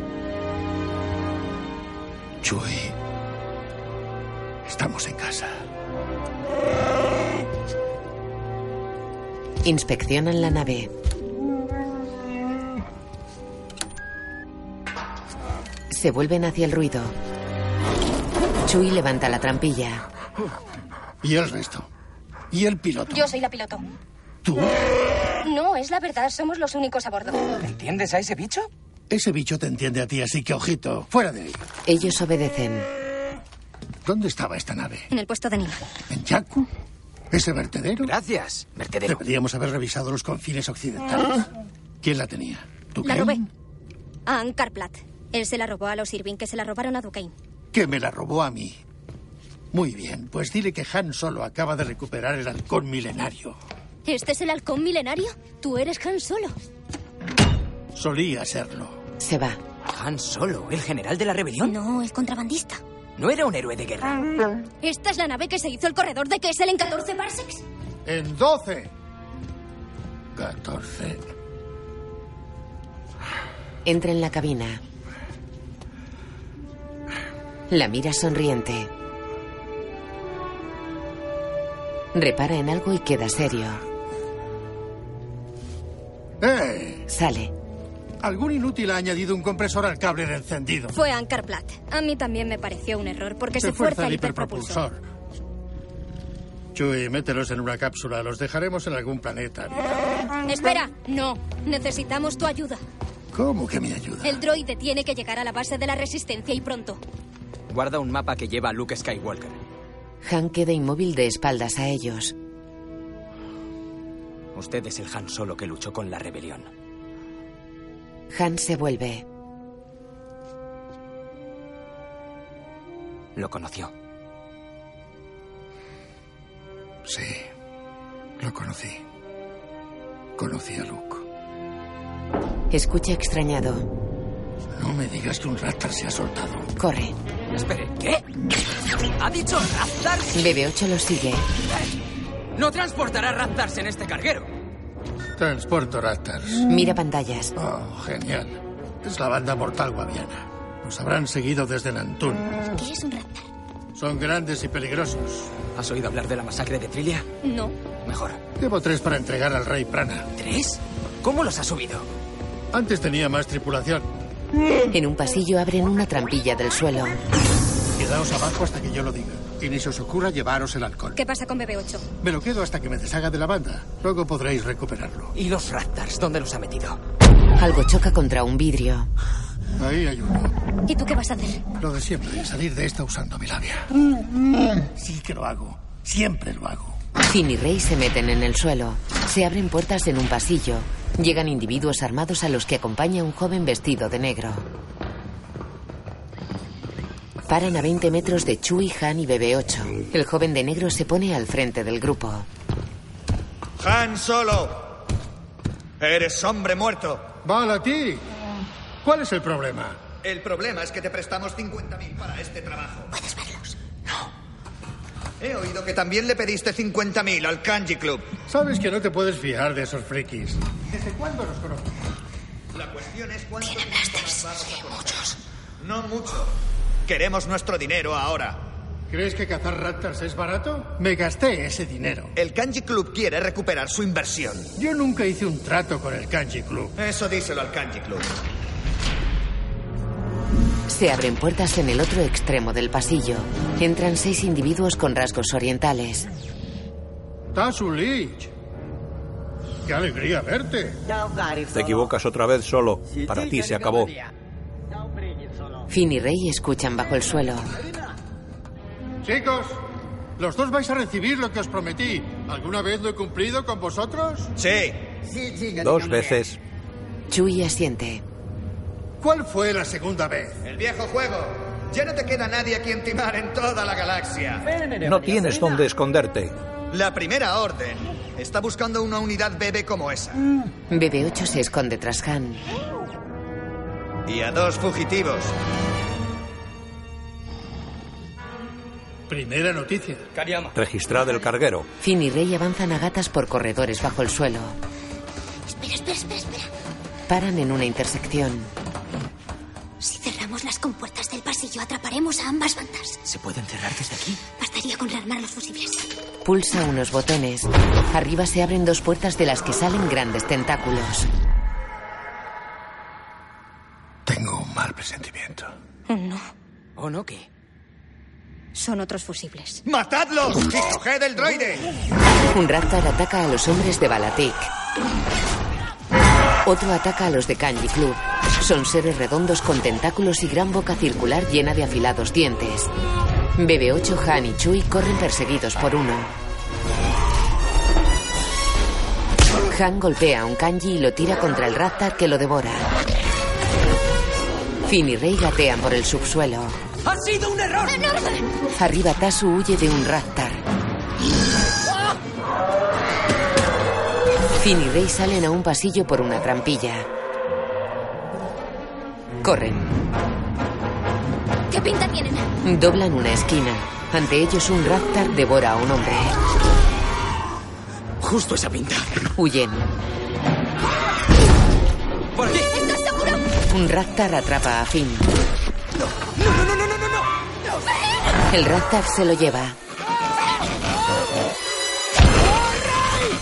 Chuy. Estamos en casa. Inspeccionan la nave. Se vuelven hacia el ruido. Chui levanta la trampilla. ¿Y el resto? ¿Y el piloto? Yo soy la piloto. ¿Tú? No, es la verdad. Somos los únicos a bordo. ¿Entiendes a ese bicho? Ese bicho te entiende a ti, así que ojito, fuera de ahí. Ellos obedecen. ¿Dónde estaba esta nave? En el puesto de Nima. ¿En Jakku? ¿Ese vertedero? Gracias, vertedero. Deberíamos haber revisado los confines occidentales. ¿Quién la tenía? ¿Tú La robé. A Ankar Platt. Él se la robó a los Irving, que se la robaron a Duquesne. Que me la robó a mí. Muy bien, pues dile que Han Solo acaba de recuperar el halcón milenario. ¿Este es el halcón milenario? Tú eres Han Solo. Solía serlo. Se va. Han Solo, el general de la rebelión. No, el contrabandista. No era un héroe de guerra. ¿Esta es la nave que se hizo el corredor de Kessel en 14 parsecs? En 12. 14. Entra en la cabina. La mira sonriente. Repara en algo y queda serio. ¡Eh! Sale. Algún inútil ha añadido un compresor al cable de encendido. Fue Ankarplat. A mí también me pareció un error porque se, Se fuerza el hiperpropulsor. hiperpropulsor. Chuy, mételos en una cápsula. Los dejaremos en algún planeta. Espera, no. Necesitamos tu ayuda. ¿Cómo que me ayuda? El droide tiene que llegar a la base de la resistencia y pronto. Guarda un mapa que lleva a Luke Skywalker. Han queda inmóvil de espaldas a ellos. Usted es el Han Solo que luchó con la rebelión. Han se vuelve. Lo conoció. Sí, lo conocí. Conocí a Luke. Escucha extrañado. No me digas que un Raptor se ha soltado. Corre. Espere, ¿qué? ¿Ha dicho Raptars? BB-8 lo sigue. No transportará Raptars en este carguero. Transporto Raptors. Mira pantallas. Oh, genial. Es la banda mortal guaviana. Nos habrán seguido desde Nantún. ¿Qué es un raptor? Son grandes y peligrosos. ¿Has oído hablar de la masacre de Trilia? No. Mejor. Llevo tres para entregar al rey Prana. ¿Tres? ¿Cómo los ha subido? Antes tenía más tripulación. En un pasillo abren una trampilla del suelo. Quedaos abajo hasta que yo lo diga. Y ni se os ocurra llevaros el alcohol. ¿Qué pasa con BB-8? Me lo quedo hasta que me deshaga de la banda. Luego podréis recuperarlo. ¿Y los Raptors? ¿Dónde los ha metido? Algo choca contra un vidrio. Ahí hay uno. ¿Y tú qué vas a hacer? Lo de siempre, salir de esta usando mi labia. Sí que lo hago. Siempre lo hago. Finn y Rey se meten en el suelo. Se abren puertas en un pasillo. Llegan individuos armados a los que acompaña un joven vestido de negro. Paran a 20 metros de Chewie, Han y BB-8. El joven de negro se pone al frente del grupo. Han Solo. Eres hombre muerto. Vale a ti. ¿Cuál es el problema? El problema es que te prestamos 50.000 para este trabajo. Puedes verlos. He oído que también le pediste 50.000 al Kanji Club. Sabes que no te puedes fiar de esos frikis. ¿Desde cuándo los conozco? La cuestión es cuántos más vamos a conocer. No mucho. Queremos nuestro dinero ahora. ¿Crees que cazar raptors es barato? Me gasté ese dinero. El Kanji Club quiere recuperar su inversión. Yo nunca hice un trato con el Kanji Club. Eso díselo al Kanji Club. Se abren puertas en el otro extremo del pasillo. Entran seis individuos con rasgos orientales. Tasu Lich. ¡Qué alegría verte! Te equivocas otra vez solo. Para ti se acabó. Finn y Rey escuchan bajo el suelo. Chicos, los dos vais a recibir lo que os prometí. ¿Alguna vez lo he cumplido con vosotros? Sí. Dos veces. Chewie asiente. ¿Cuál fue la segunda vez? El viejo juego. Ya no te queda nadie a quien timar en toda la galaxia. No tienes dónde esconderte. La primera orden está buscando una unidad bebé como esa. BB-8 se esconde tras Han. Y a dos fugitivos. Primera noticia. Registrad el carguero. Finn y Rey avanzan a gatas por corredores bajo el suelo. Espera, espera, espera, espera. Paran en una intersección. Si cerramos las compuertas del pasillo, atraparemos a ambas bandas. ¿Se pueden cerrar desde aquí? Bastaría con rearmar los fusibles. Pulsa unos botones. Arriba se abren dos puertas de las que salen grandes tentáculos. Tengo un mal presentimiento. No, ¿O no qué? son otros fusibles. ¡Matadlos! ¡Y coged el droide! Un Raptor ataca a los hombres de Balatik. Otro ataca a los de Kanji Club. Son seres redondos con tentáculos y gran boca circular llena de afilados dientes. BB-8, Han y Chui corren perseguidos por uno. Han golpea a un kanji y lo tira contra el Raptor que lo devora. Finn y Rey gatean por el subsuelo. ¡Ha sido un error! Arriba Tasu huye de un Raptor. Finn y Rey salen a un pasillo por una trampilla. Corren. ¿Qué pinta tienen? Doblan una esquina. Ante ellos un raptar devora a un hombre. Justo esa pinta. Huyen. ¡Por aquí! Un raptar atrapa a Finn. ¡No, no, no, no, no, no! no. El raptar se lo lleva.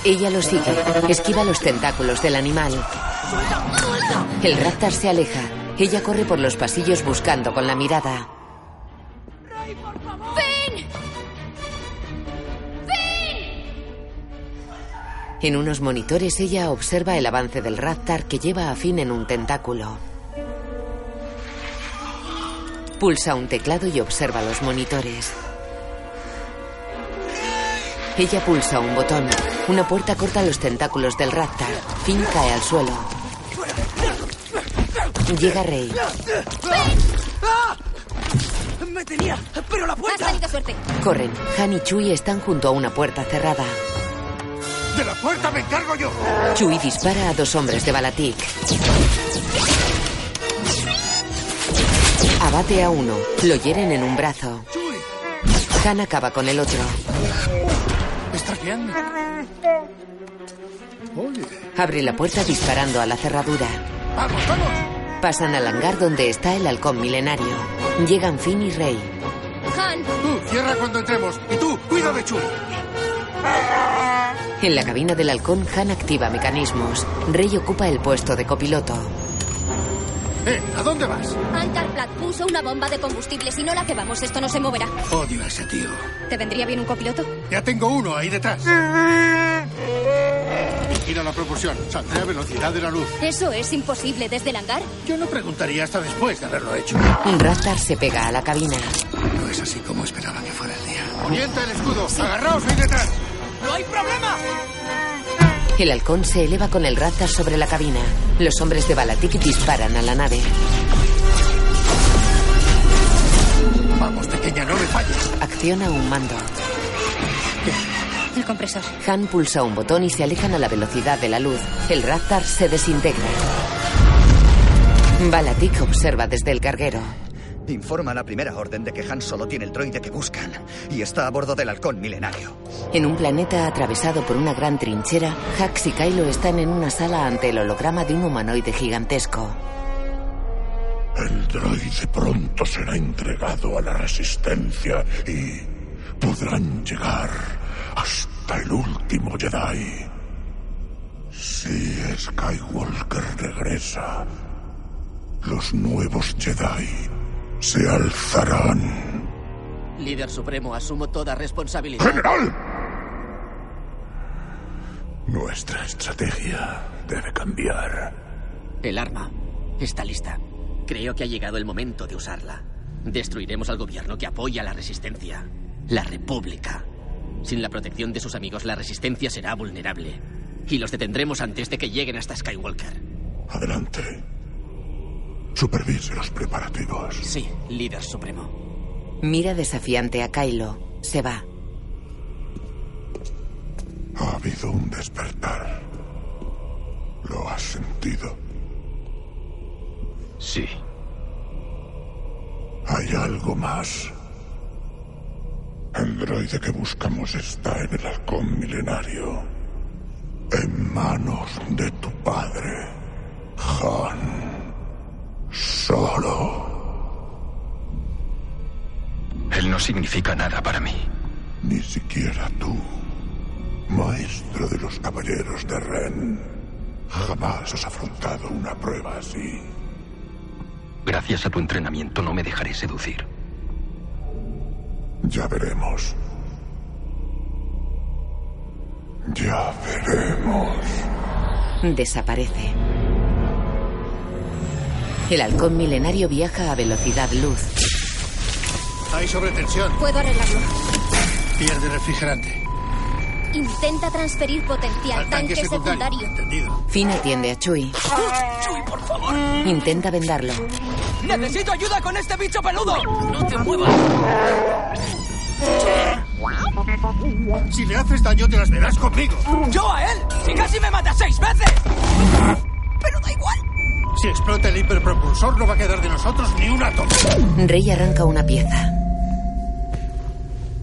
Ella lo sigue. Esquiva los tentáculos del animal. El raptar se aleja. Ella corre por los pasillos buscando con la mirada. En unos monitores ella observa el avance del raptar que lleva a Finn en un tentáculo. Pulsa un teclado y observa los monitores. Ella pulsa un botón. Una puerta corta los tentáculos del raptar. Finn cae al suelo. Llega Rey. ¡Ah! ¡Me tenía! ¡Pero la Has puerta! tenido suerte. Corren. Han y Chui están junto a una puerta cerrada. ¡De la puerta me encargo yo! Chui dispara a dos hombres de Balatik. Abate a uno. Lo hieren en un brazo. Han acaba con el otro. ¿Estás bien? Abre la puerta disparando a la cerradura. vamos, vamos. Pasan al hangar donde está el halcón milenario. Llegan Finn y Rey. Han, Tú, cierra cuando entremos. Y tú, cuida de Chuy. En la cabina del halcón, Han activa mecanismos. Rey ocupa el puesto de copiloto. Eh, ¿a dónde vas? Ankarplat puso una bomba de combustible. Si no la cebamos, esto no se moverá. Odio a ese tío. ¿Te vendría bien un copiloto? Ya tengo uno ahí detrás. Vigila la propulsión. Saldré a velocidad de la luz. ¿Eso es imposible desde el hangar? Yo no preguntaría hasta después de haberlo hecho. Un raptar se pega a la cabina. No es así como esperaba que fuera el día. Orienta el escudo. Agarraos ahí detrás. ¡No hay problema! El halcón se eleva con el raptar sobre la cabina. Los hombres de Balatik disparan a la nave. Vamos, pequeña, no me falles. Acciona un mando. El compresor. Han pulsa un botón y se alejan a la velocidad de la luz. El raptar se desintegra. Balatik observa desde el carguero. Informa a la primera orden de que Han solo tiene el droide que buscan y está a bordo del halcón milenario. En un planeta atravesado por una gran trinchera, Hax y Kylo están en una sala ante el holograma de un humanoide gigantesco. El droide pronto será entregado a la resistencia y podrán llegar hasta el último Jedi. Si Skywalker regresa, los nuevos Jedi se alzarán. Líder Supremo, asumo toda responsabilidad. ¡General! Nuestra estrategia debe cambiar. El arma está lista. Creo que ha llegado el momento de usarla. Destruiremos al gobierno que apoya la resistencia. La República. Sin la protección de sus amigos, la resistencia será vulnerable. Y los detendremos antes de que lleguen hasta Skywalker. Adelante. Supervise los preparativos. Sí, líder supremo. Mira desafiante a Kylo. Se va. Ha habido un despertar. ¿Lo has sentido? Sí. Hay algo más. El droide que buscamos está en el halcón milenario. En manos de tu padre, Han. Solo. Él no significa nada para mí. Ni siquiera tú, maestro de los caballeros de Ren. Jamás has afrontado una prueba así. Gracias a tu entrenamiento no me dejaré seducir. Ya veremos. Ya veremos. Desaparece. El halcón milenario viaja a velocidad luz. Hay sobretensión. Puedo arreglarlo. Pierde refrigerante. Intenta transferir potencial. Al tanque tanque secundario. secundario. Entendido. Finn atiende a Chui. ¡Chuy, por favor! Intenta vendarlo. ¡Necesito ayuda con este bicho peludo! ¡No te muevas! Si le haces daño, te las verás conmigo. ¡Yo a él! ¡Si casi me mata seis veces! ¡Pero da igual! Si explota el hiperpropulsor, no va a quedar de nosotros ni un átomo. Rey arranca una pieza.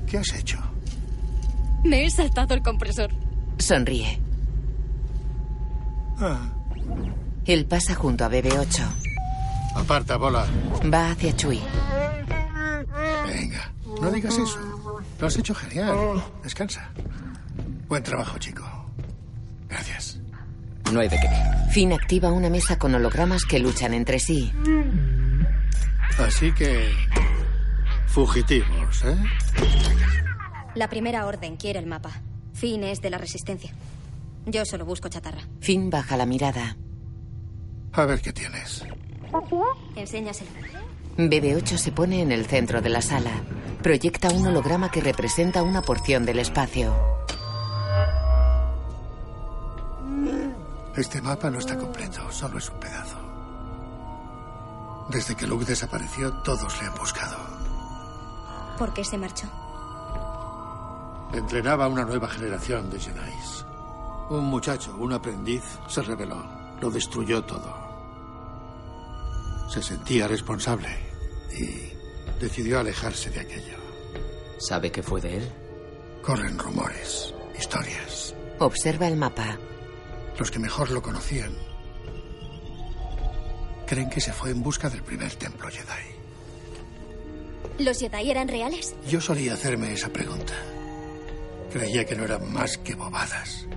¿Qué has hecho? Me he saltado el compresor. Sonríe. Ah, Él pasa junto a BB-8. aparta, bola. Va hacia Chui. Venga, no digas eso. Lo has hecho genial. Descansa. Buen trabajo, chico. Gracias. No hay de qué. Finn activa una mesa con hologramas que luchan entre sí. Así que... Fugitivos, ¿eh? La primera orden quiere el mapa. Finn es de la resistencia. Yo solo busco chatarra. Finn baja la mirada. A ver qué tienes. Enséñaselo. BB-8 se pone en el centro de la sala. Proyecta un holograma que representa una porción del espacio. Este mapa no está completo, solo es un pedazo. Desde que Luke desapareció, todos le han buscado. ¿Por qué se marchó? Entrenaba a una nueva generación de Jedi. Un muchacho, un aprendiz, se rebeló. Lo destruyó todo. Se sentía responsable y decidió alejarse de aquello. ¿Sabe qué fue de él? Corren rumores, historias. Observa el mapa. Los que mejor lo conocían creen que se fue en busca del primer templo Jedi. ¿Los Jedi eran reales? Yo solía hacerme esa pregunta. Creía que no eran más que bobadas.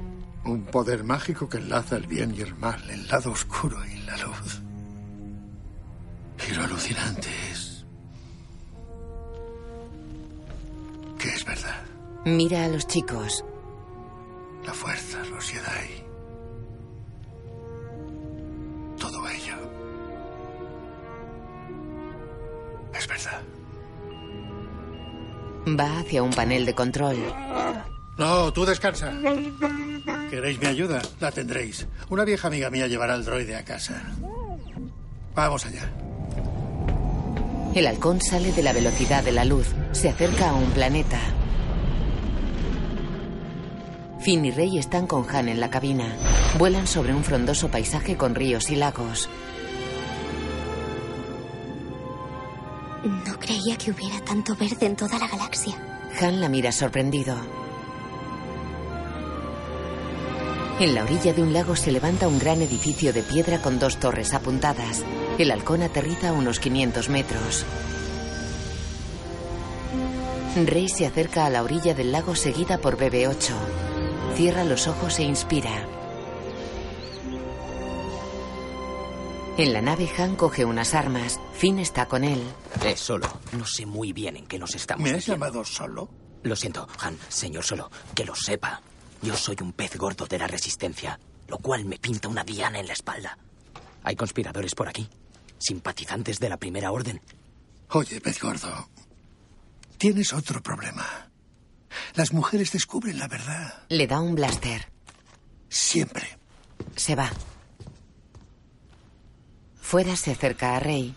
Un poder mágico que enlaza el bien y el mal, el lado oscuro y la luz. Y lo alucinante es que es verdad. Mira a los chicos. La fuerza, los Jedi. Todo ello. Es verdad. Va hacia un panel de control. No, tú descansa. ¿Queréis mi ayuda? La tendréis. Una vieja amiga mía llevará al droide a casa. Vamos allá. El halcón sale de la velocidad de la luz. Se acerca a un planeta. Finn y Rey están con Han en la cabina. Vuelan sobre un frondoso paisaje con ríos y lagos. No creía que hubiera tanto verde en toda la galaxia. Han la mira sorprendido. En la orilla de un lago se levanta un gran edificio de piedra con dos torres apuntadas. El halcón aterriza a unos 500 metros. Rey se acerca a la orilla del lago seguida por BB-8. Cierra los ojos e inspira. En la nave Han coge unas armas. Finn está con él. Eh, solo. No sé muy bien en qué nos estamos ¿Me has llamado solo? Lo siento, Han, señor Solo, que lo sepa. Yo soy un pez gordo de la resistencia, lo cual me pinta una diana en la espalda. Hay conspiradores por aquí, simpatizantes de la primera orden. Oye, pez gordo. Tienes otro problema. Las mujeres descubren la verdad. Le da un blaster. Siempre. Se va. Fuera se acerca a Rey.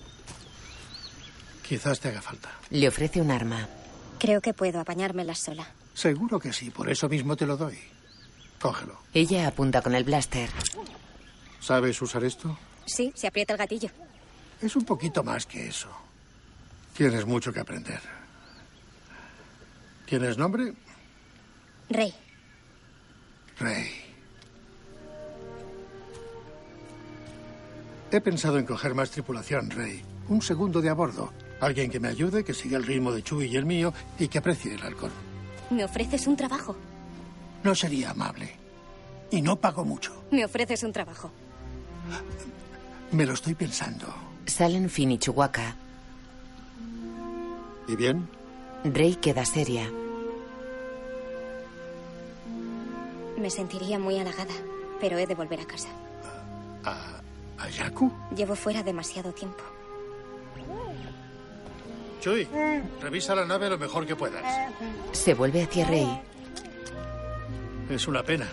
Quizás te haga falta. Le ofrece un arma. Creo que puedo apañármela sola. Seguro que sí, por eso mismo te lo doy. Cógelo. Ella apunta con el blaster. ¿Sabes usar esto? Sí, se aprieta el gatillo. Es un poquito más que eso. Tienes mucho que aprender. ¿Tienes nombre? Rey, Rey. He pensado en coger más tripulación, Rey. Un segundo de a bordo. Alguien que me ayude, que siga el ritmo de Chuy y el mío y que aprecie el halcón. me ofreces un trabajo. No sería amable. Y no pago mucho. Me ofreces un trabajo. Me lo estoy pensando. Salen Finn y Chewbacca. ¿Y bien? Rey queda seria. Me sentiría muy halagada, pero he de volver a casa. ¿A, a Yaku? Llevo fuera demasiado tiempo. Chuy, revisa la nave lo mejor que puedas. Se vuelve hacia Rey. Es una pena.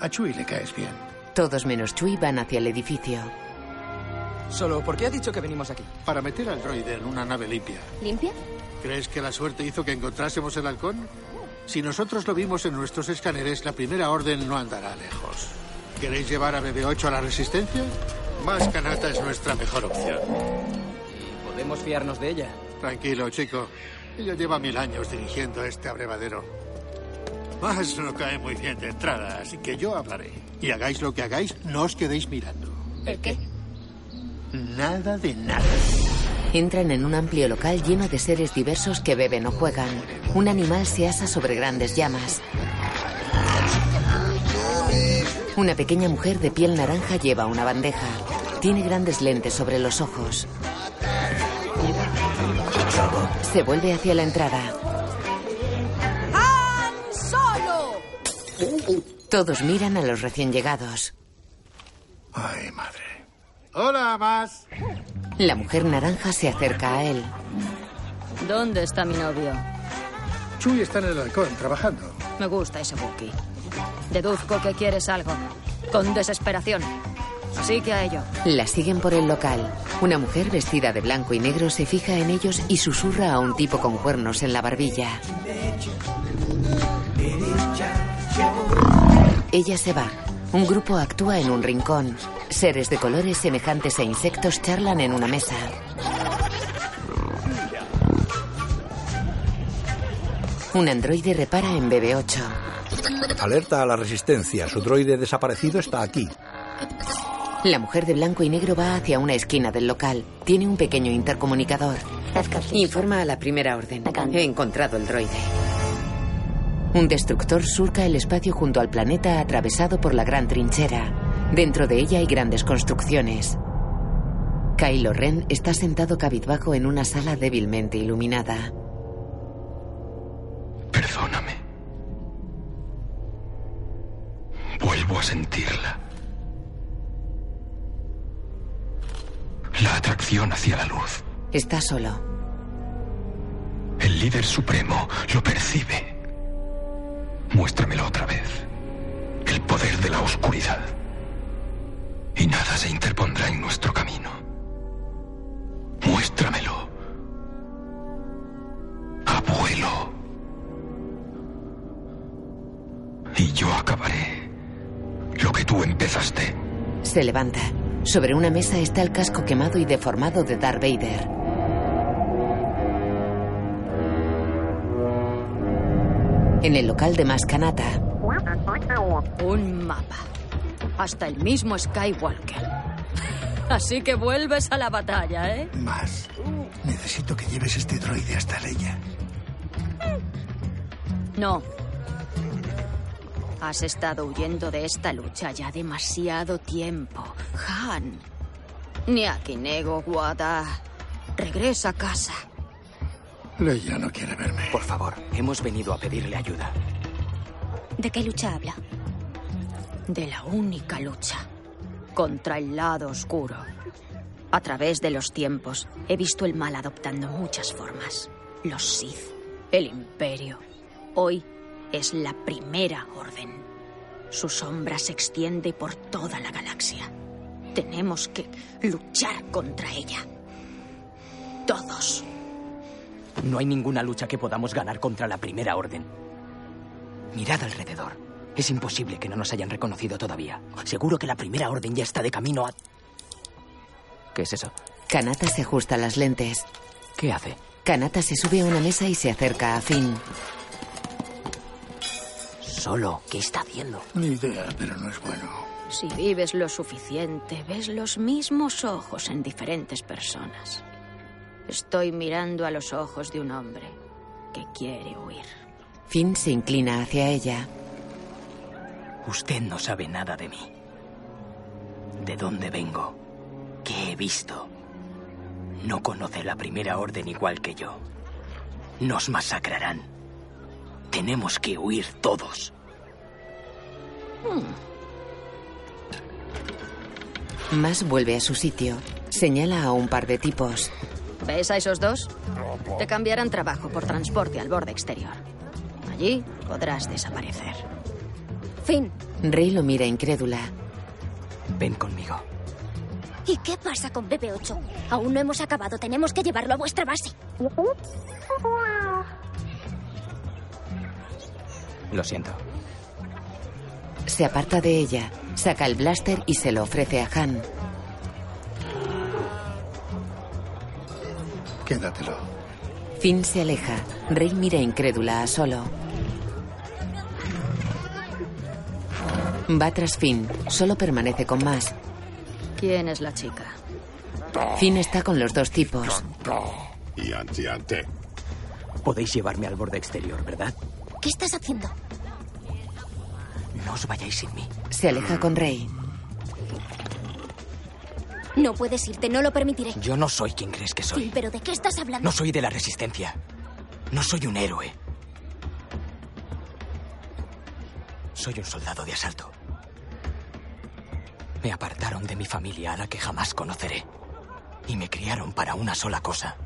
A Chuy le caes bien. Todos menos Chui van hacia el edificio. Solo, ¿por qué ha dicho que venimos aquí? Para meter al droide en una nave limpia. ¿Limpia? ¿Crees que la suerte hizo que encontrásemos el halcón? Si nosotros lo vimos en nuestros escáneres, la primera orden no andará lejos. ¿Queréis llevar a BB-8 a la resistencia? Más Kanata es nuestra mejor opción. ¿Podemos fiarnos de ella? Tranquilo, chico. Ella lleva mil años dirigiendo este abrevadero. Más no cae muy bien de entrada, así que yo hablaré. Y hagáis lo que hagáis, no os quedéis mirando. ¿El qué? Nada de nada. Entran en un amplio local lleno de seres diversos que beben o juegan. Un animal se asa sobre grandes llamas. Una pequeña mujer de piel naranja lleva una bandeja. Tiene grandes lentes sobre los ojos. Se vuelve hacia la entrada. ¡Han Solo! Todos miran a los recién llegados. Ay, madre. Hola, más. La mujer naranja se acerca a él. ¿Dónde está mi novio? Chuy está en el halcón trabajando. Me gusta ese Wookiee. Deduzco que quieres algo. Con desesperación. Así que a ello. La siguen por el local. Una mujer vestida de blanco y negro se fija en ellos y susurra a un tipo con cuernos en la barbilla. Ella se va. Un grupo actúa en un rincón. Seres de colores semejantes a insectos charlan en una mesa. Un androide repara en BB-8. Alerta a la resistencia. Su droide desaparecido está aquí. La mujer de blanco y negro va hacia una esquina del local. Tiene un pequeño intercomunicador. Informa a la primera orden. He encontrado el droide. Un destructor surca el espacio junto al planeta atravesado por la gran trinchera. Dentro de ella hay grandes construcciones. Kylo Ren está sentado cabizbajo en una sala débilmente iluminada. Perdóname. Vuelvo a sentirla. La atracción hacia la luz. Está solo. El líder supremo lo percibe. Muéstramelo otra vez. El poder de la oscuridad. Y nada se interpondrá en nuestro camino. Muéstramelo. Abuelo. Y yo acabaré lo que tú empezaste. Se levanta. Sobre una mesa está el casco quemado y deformado de Darth Vader. En el local de Mascanata, Un mapa. Hasta el mismo Skywalker. Así que vuelves a la batalla, ¿eh? Más. Necesito que lleves este droide hasta Leia. No. Has estado huyendo de esta lucha ya demasiado tiempo. Han. Niakinego Wada. Regresa a casa. Leia no quiere verme. Por favor, hemos venido a pedirle ayuda. ¿De qué lucha habla? De la única lucha. Contra el lado oscuro. A través de los tiempos he visto el mal adoptando muchas formas. Los Sith, el Imperio. Hoy es la primera orden. Su sombra se extiende por toda la galaxia. Tenemos que luchar contra ella. Todos. No hay ninguna lucha que podamos ganar contra la Primera Orden. Mirad alrededor. Es imposible que no nos hayan reconocido todavía. Seguro que la Primera Orden ya está de camino a... ¿Qué es eso? Kanata se ajusta las lentes. ¿Qué hace? Kanata se sube a una mesa y se acerca a Finn. Solo, ¿qué está haciendo? Ni idea, pero no es bueno. Si vives lo suficiente, ves los mismos ojos en diferentes personas. Estoy mirando a los ojos de un hombre que quiere huir. Finn se inclina hacia ella. Usted no sabe nada de mí. ¿De dónde vengo? ¿Qué he visto? No conoce la primera orden igual que yo. Nos masacrarán. Tenemos que huir todos. Más vuelve a su sitio. Señala a un par de tipos. ¿Ves a esos dos? Te cambiarán trabajo por transporte al borde exterior. Allí podrás desaparecer. Fin. Rey lo mira incrédula. Ven conmigo. ¿Y qué pasa con BB-8? Aún no hemos acabado. Tenemos que llevarlo a vuestra base. Lo siento. Se aparta de ella, saca el blaster y se lo ofrece a Han. Quédatelo. Finn se aleja. Rey mira incrédula a Solo. Va tras Finn. Solo permanece con más. ¿Quién es la chica? Finn está con los dos tipos. Y antiante. Podéis llevarme al borde exterior, ¿verdad? ¿Qué estás haciendo? No os vayáis sin mí. Se aleja con Rey. No puedes irte, no lo permitiré. Yo no soy quien crees que soy. Finn, ¿pero de qué estás hablando? No soy de la resistencia. No soy un héroe. Soy un soldado de asalto. Me apartaron de mi familia a la que jamás conoceré. Y me criaron para una sola cosa.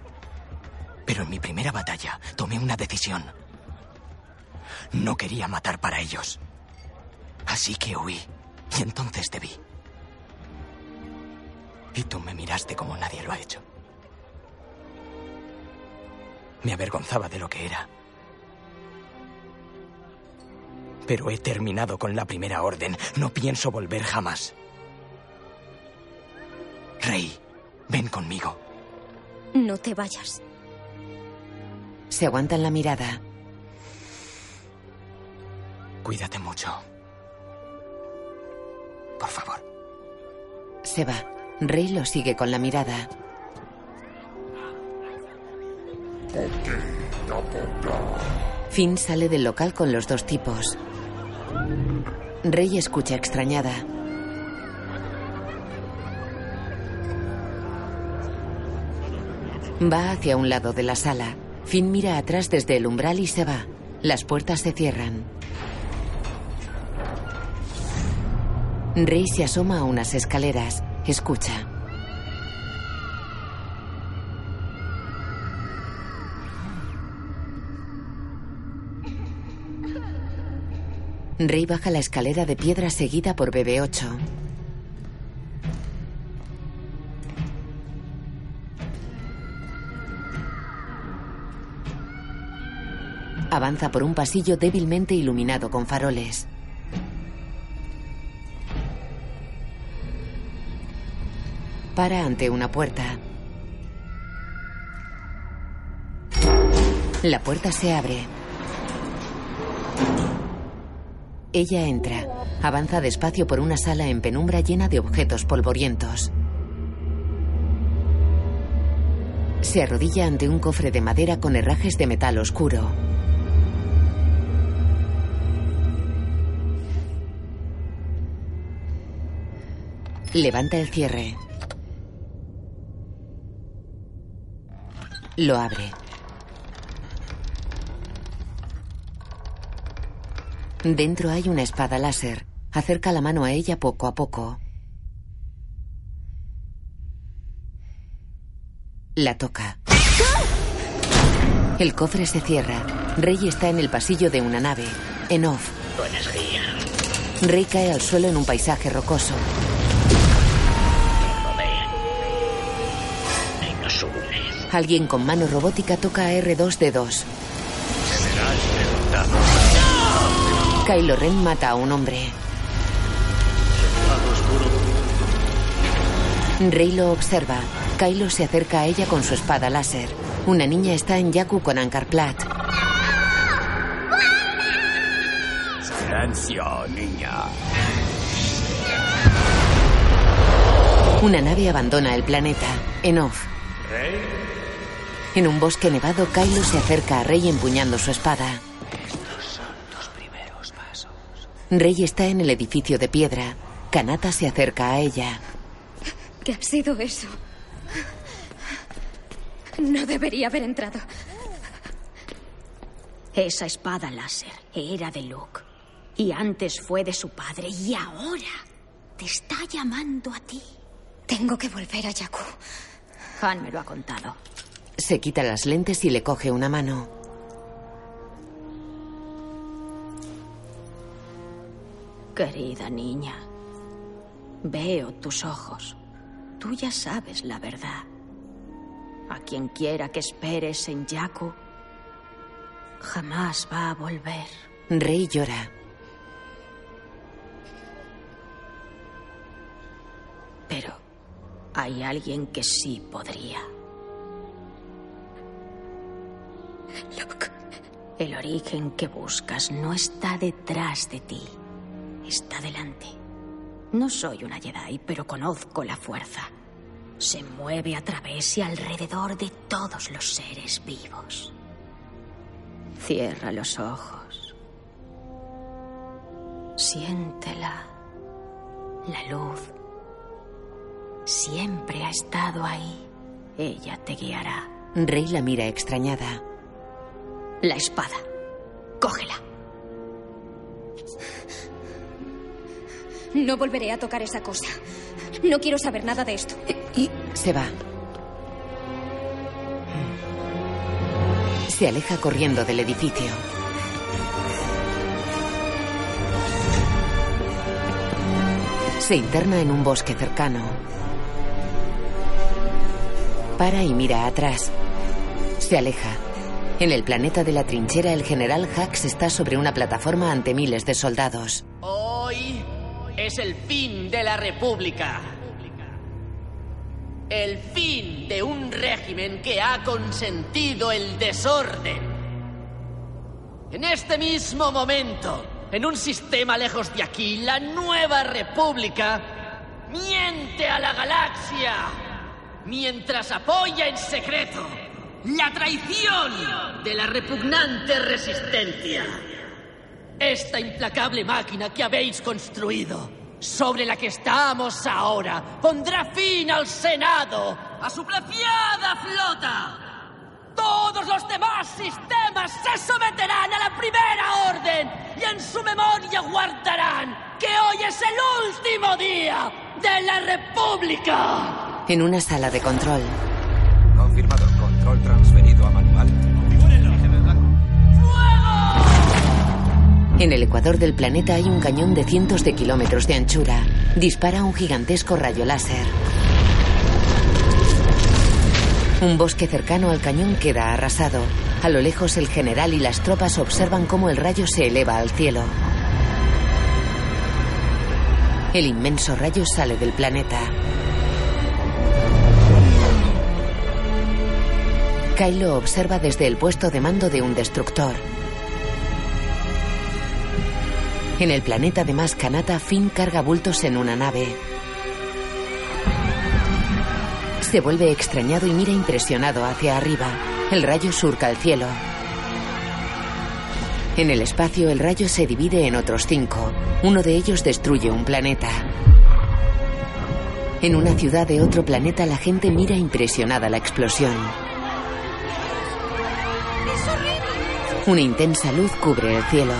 Pero en mi primera batalla tomé una decisión. No quería matar para ellos. Así que huí. Y entonces te vi. Y tú me miraste como nadie lo ha hecho. Me avergonzaba de lo que era. Pero he terminado con la primera orden. No pienso volver jamás. Rey, ven conmigo. No te vayas. Se aguantan la mirada. Cuídate mucho. Por favor. Se va. Rey lo sigue con la mirada. Finn sale del local con los dos tipos. Rey escucha extrañada. Va hacia un lado de la sala. Finn mira atrás desde el umbral y se va. Las puertas se cierran. Rey se asoma a unas escaleras. Escucha. Rey baja la escalera de piedra seguida por BB-8. Avanza por un pasillo débilmente iluminado con faroles. Para ante una puerta. La puerta se abre. Ella entra. Avanza despacio por una sala en penumbra llena de objetos polvorientos. Se arrodilla ante un cofre de madera con herrajes de metal oscuro. Levanta el cierre. Lo abre. Dentro hay una espada láser. Acerca la mano a ella poco a poco. La toca. El cofre se cierra. Rey está en el pasillo de una nave. En off. Rey cae al suelo en un paisaje rocoso. Alguien con mano robótica toca a R2D2. Serás derrotado. Kylo Ren mata a un hombre. Rey lo observa. Kylo se acerca a ella con su espada láser. Una niña está en Yaku con Ankar Plat. Silencio, niña. Una nave abandona el planeta. En off. En un bosque nevado, Kylo se acerca a Rey empuñando su espada. Estos son tus primeros pasos. Rey está en el edificio de piedra. Kanata se acerca a ella. ¿Qué ha sido eso? No debería haber entrado. Esa espada láser era de Luke. Y antes fue de su padre. Y ahora te está llamando a ti. Tengo que volver a Yaku. Han me lo ha contado. Se quita las lentes y le coge una mano. Querida niña, veo tus ojos. Tú ya sabes la verdad. A quien quiera que esperes en Yaku, jamás va a volver. Rey llora. Pero hay alguien que sí podría. El origen que buscas no está detrás de ti, está delante. No soy una Jedi, pero conozco la fuerza. Se mueve a través y alrededor de todos los seres vivos. Cierra los ojos. Siéntela. La luz siempre ha estado ahí. Ella te guiará. Rey la mira extrañada. La espada. Cógela. No volveré a tocar esa cosa. No quiero saber nada de esto. Y se va. Se aleja corriendo del edificio. Se interna en un bosque cercano. Para y mira atrás. Se aleja. En el planeta de la trinchera, el general Hax está sobre una plataforma ante miles de soldados. Hoy es el fin de la República. El fin de un régimen que ha consentido el desorden. En este mismo momento, en un sistema lejos de aquí, la nueva República miente a la galaxia mientras apoya en secreto la traición de la repugnante resistencia. Esta implacable máquina que habéis construido, sobre la que estamos ahora, pondrá fin al Senado, a su placiada flota. Todos los demás sistemas se someterán a la primera orden y en su memoria guardarán que hoy es el último día de la República. En una sala de control, Confirmado. En el ecuador del planeta hay un cañón de cientos de kilómetros de anchura. Dispara un gigantesco rayo láser. Un bosque cercano al cañón queda arrasado. A lo lejos el general y las tropas observan cómo el rayo se eleva al cielo. El inmenso rayo sale del planeta. Kylo observa desde el puesto de mando de un destructor. En el planeta de Mascanata, Finn carga bultos en una nave. Se vuelve extrañado y mira impresionado hacia arriba. El rayo surca el cielo. En el espacio, el rayo se divide en otros cinco. Uno de ellos destruye un planeta. En una ciudad de otro planeta, la gente mira impresionada la explosión. Una intensa luz cubre el cielo.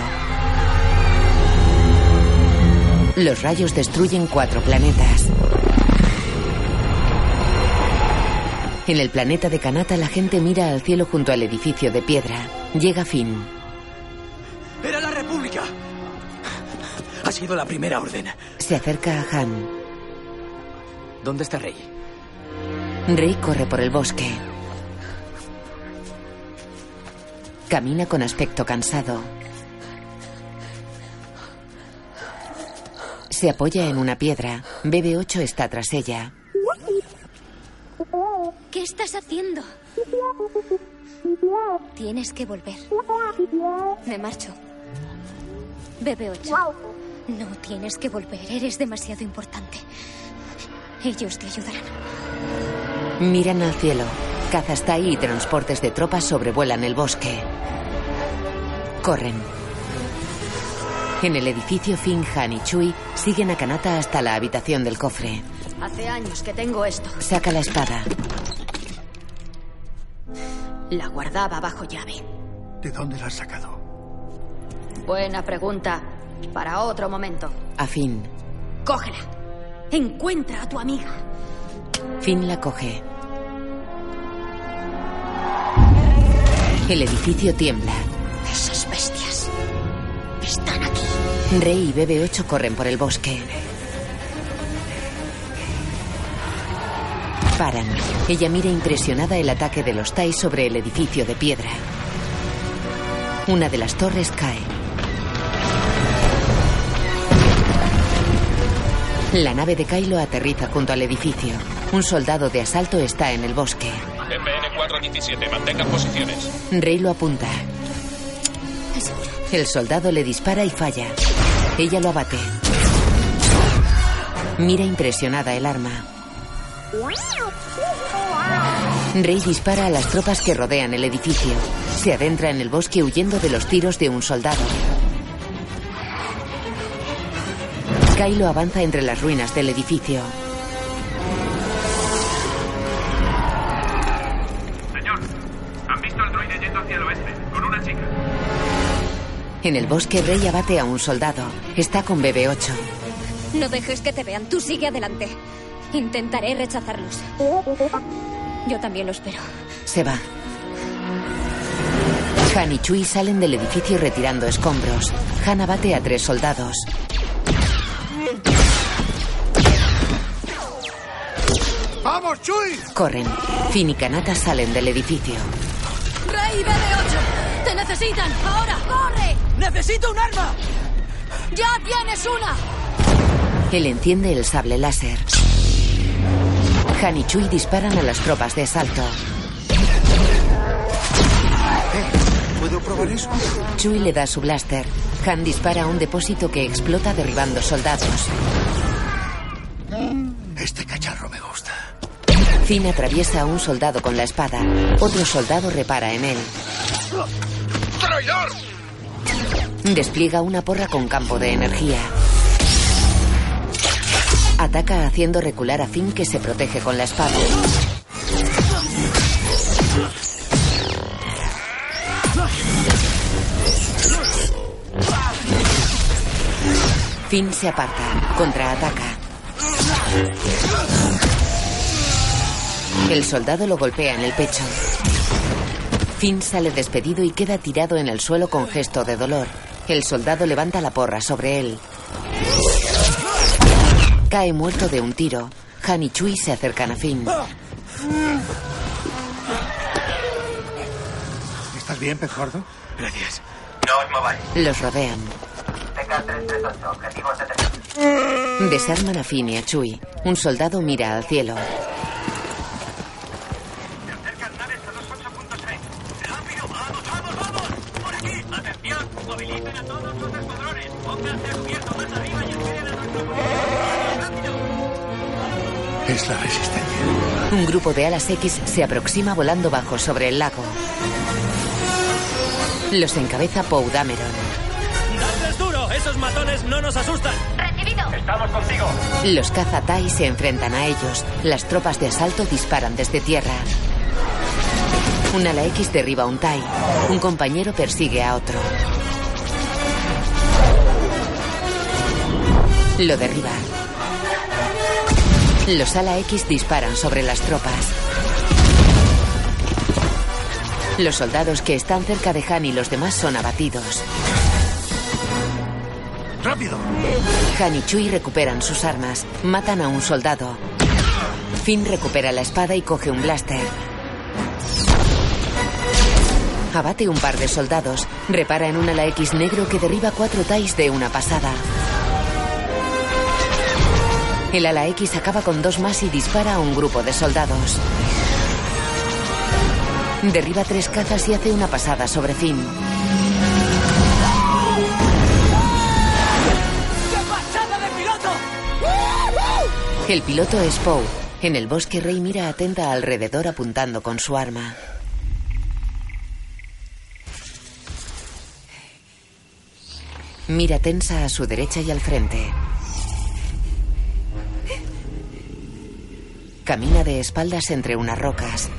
Los rayos destruyen cuatro planetas. En el planeta de Kanata la gente mira al cielo junto al edificio de piedra. Llega Finn. ¡Era la República! Ha sido la primera orden. Se acerca a Han. ¿Dónde está Rey? Rey corre por el bosque. Camina con aspecto cansado. Se apoya en una piedra. BB-8 está tras ella. ¿Qué estás haciendo? Tienes que volver. Me marcho. BB-8. No tienes que volver. Eres demasiado importante. Ellos te ayudarán. Miran al cielo. Cazas Tai y transportes de tropas sobrevuelan el bosque. Corren. En el edificio Finn, Han y Chui siguen a Kanata hasta la habitación del cofre. Hace años que tengo esto. Saca la espada. La guardaba bajo llave. ¿De dónde la has sacado? Buena pregunta. Para otro momento. A Finn. Cógela. Encuentra a tu amiga. Finn la coge. El edificio tiembla. Esas bestias están aquí. Rey y BB-8 corren por el bosque. Paran. Ella mira impresionada el ataque de los Tai sobre el edificio de piedra. Una de las torres cae. La nave de Kylo aterriza junto al edificio. Un soldado de asalto está en el bosque. MN 417, mantengan posiciones. Rey lo apunta. El soldado le dispara y falla. Ella lo abate. Mira impresionada el arma. Rey dispara a las tropas que rodean el edificio. Se adentra en el bosque huyendo de los tiros de un soldado. Kylo avanza entre las ruinas del edificio. Señor, han visto al droide yendo hacia el oeste, con una chica. En el bosque, Rey abate a un soldado. Está con BB-8. No dejes que te vean. Tú sigue adelante. Intentaré rechazarlos. Yo también lo espero. Se va. Han y Chui salen del edificio retirando escombros. Han abate a tres soldados. ¡Vamos, Chui! Corren. Finn y Kanata salen del edificio. ¡Rey BB-8! ¡Te necesitan! ¡Ahora! ¡Corre! ¡Necesito un arma! ¡Ya tienes una! Él enciende el sable láser. Han y Chui disparan a las tropas de asalto. ¿Puedo probar eso? Chui le da su blaster. Han dispara a un depósito que explota derribando soldados. Este cacharro me gusta. Finn atraviesa a un soldado con la espada. Otro soldado repara en él. ¡Traidor! Despliega una porra con campo de energía. Ataca haciendo recular a Finn que se protege con la espada. Finn se aparta. Contraataca. El soldado lo golpea en el pecho. Finn sale despedido y queda tirado en el suelo con gesto de dolor. El soldado levanta la porra sobre él. Cae muerto de un tiro. Han y Chui se acercan a Finn. ¿Estás bien, pez gordo? Gracias. No os mováis. Los rodean. TK-338, objetivo detenido. Desarman a Finn y a Chui. Un soldado mira al cielo. Es la resistencia. Un grupo de alas X se aproxima volando bajo sobre el lago. Los encabeza Poe Dameron. ¡Dadles duro! ¡Esos matones no nos asustan! ¡Recibido! ¡Estamos contigo! Los caza Tai se enfrentan a ellos. Las tropas de asalto disparan desde tierra. Un ala X derriba a un Tai. Un compañero persigue a otro. Lo derriba. Los ala X disparan sobre las tropas. Los soldados que están cerca de Han y los demás son abatidos. ¡Rápido! Han y Chui recuperan sus armas. Matan a un soldado. Finn recupera la espada y coge un blaster. Abate un par de soldados. Repara en un ala X negro que derriba cuatro Tais de una pasada. El ala X acaba con dos más y dispara a un grupo de soldados. Derriba tres cazas y hace una pasada sobre Finn. El piloto es Poe. En el bosque, Rey mira atenta alrededor apuntando con su arma. Mira tensa a su derecha y al frente. Camina de espaldas entre unas rocas.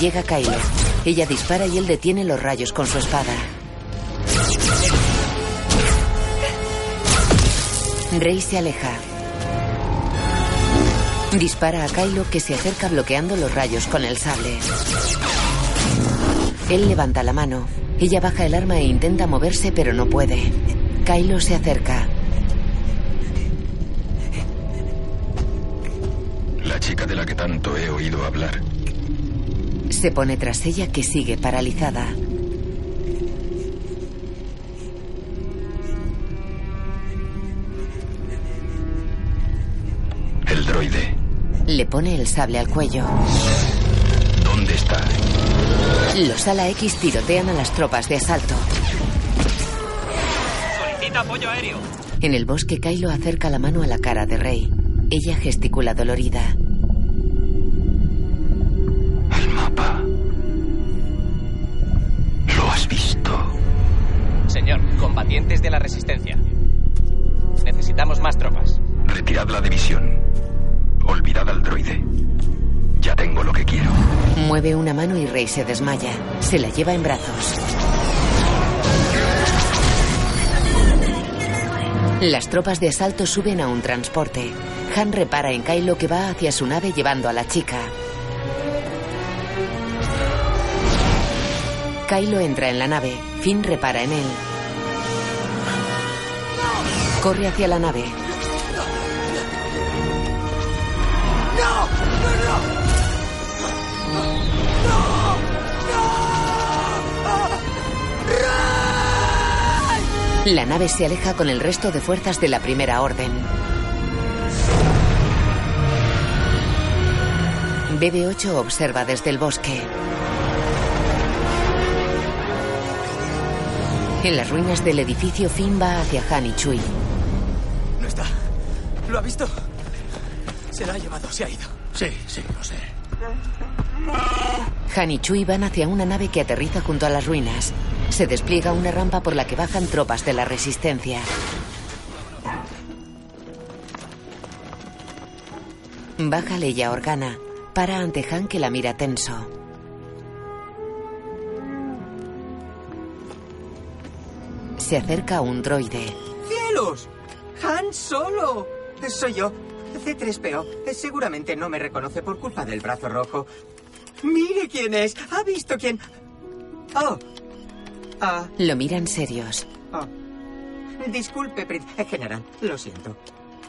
Llega Kylo. Ella dispara y él detiene los rayos con su espada. Rey se aleja. Dispara a Kylo que se acerca bloqueando los rayos con el sable. Él levanta la mano. Ella baja el arma e intenta moverse pero no puede. Kylo se acerca. La chica de la que tanto he oído hablar. Se pone tras ella que sigue paralizada. droide. Le pone el sable al cuello. ¿Dónde está? Los ala X tirotean a las tropas de asalto. Apoyo aéreo. En el bosque, Kylo acerca la mano a la cara de Rey. Ella gesticula dolorida. El mapa. ¿Lo has visto? Señor, combatientes de la resistencia. Necesitamos más tropas. Retirad la división. Olvidad al droide. Ya tengo lo que quiero. Mueve una mano y Rey se desmaya. Se la lleva en brazos. Las tropas de asalto suben a un transporte. Han repara en Kylo que va hacia su nave llevando a la chica. Kylo entra en la nave. Finn repara en él. Corre hacia la nave. La nave se aleja con el resto de fuerzas de la Primera Orden. BB-8 observa desde el bosque. En las ruinas del edificio, Finn va hacia Han y Chui. No está. ¿Lo ha visto? Se la ha llevado, se ha ido. Sí, sí, lo sé. Han y Chui van hacia una nave que aterriza junto a las ruinas. Se despliega una rampa por la que bajan tropas de la resistencia. Baja Leia Organa. Para ante Han que la mira tenso. Se acerca un droide. ¡Cielos! ¡Han Solo! Soy yo, C3PO. Seguramente no me reconoce por culpa del brazo rojo. Mire quién es. ¿Ha visto quién? Oh. Ah, Lo miran serios. oh. Disculpe, eh, General. Lo siento.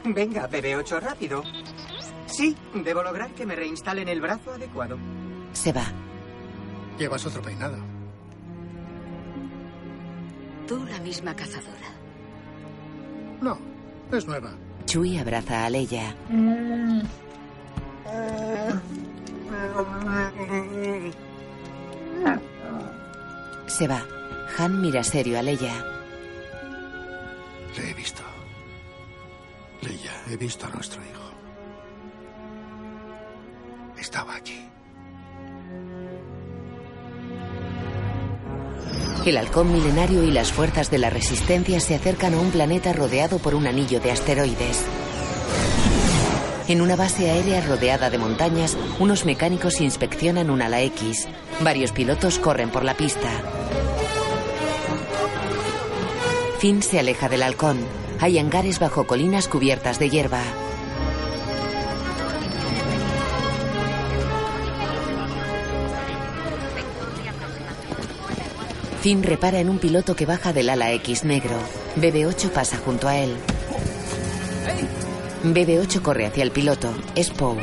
Venga, BB-8, rápido. Sí, debo lograr que me reinstalen el brazo adecuado. Se va. Llevas otro peinado. Tú la misma cazadora. No, es nueva. Chui abraza a Leia. Se va. Han mira serio a Leia. Le he visto. Leia, he visto a nuestro hijo. Estaba allí. El halcón milenario y las fuerzas de la resistencia se acercan a un planeta rodeado por un anillo de asteroides. En una base aérea rodeada de montañas, unos mecánicos inspeccionan un ala X. Varios pilotos corren por la pista. Finn se aleja del halcón. Hay hangares bajo colinas cubiertas de hierba. Finn repara en un piloto que baja del ala X negro. BB-8 pasa junto a él. BB-8 corre hacia el piloto. Es Poe.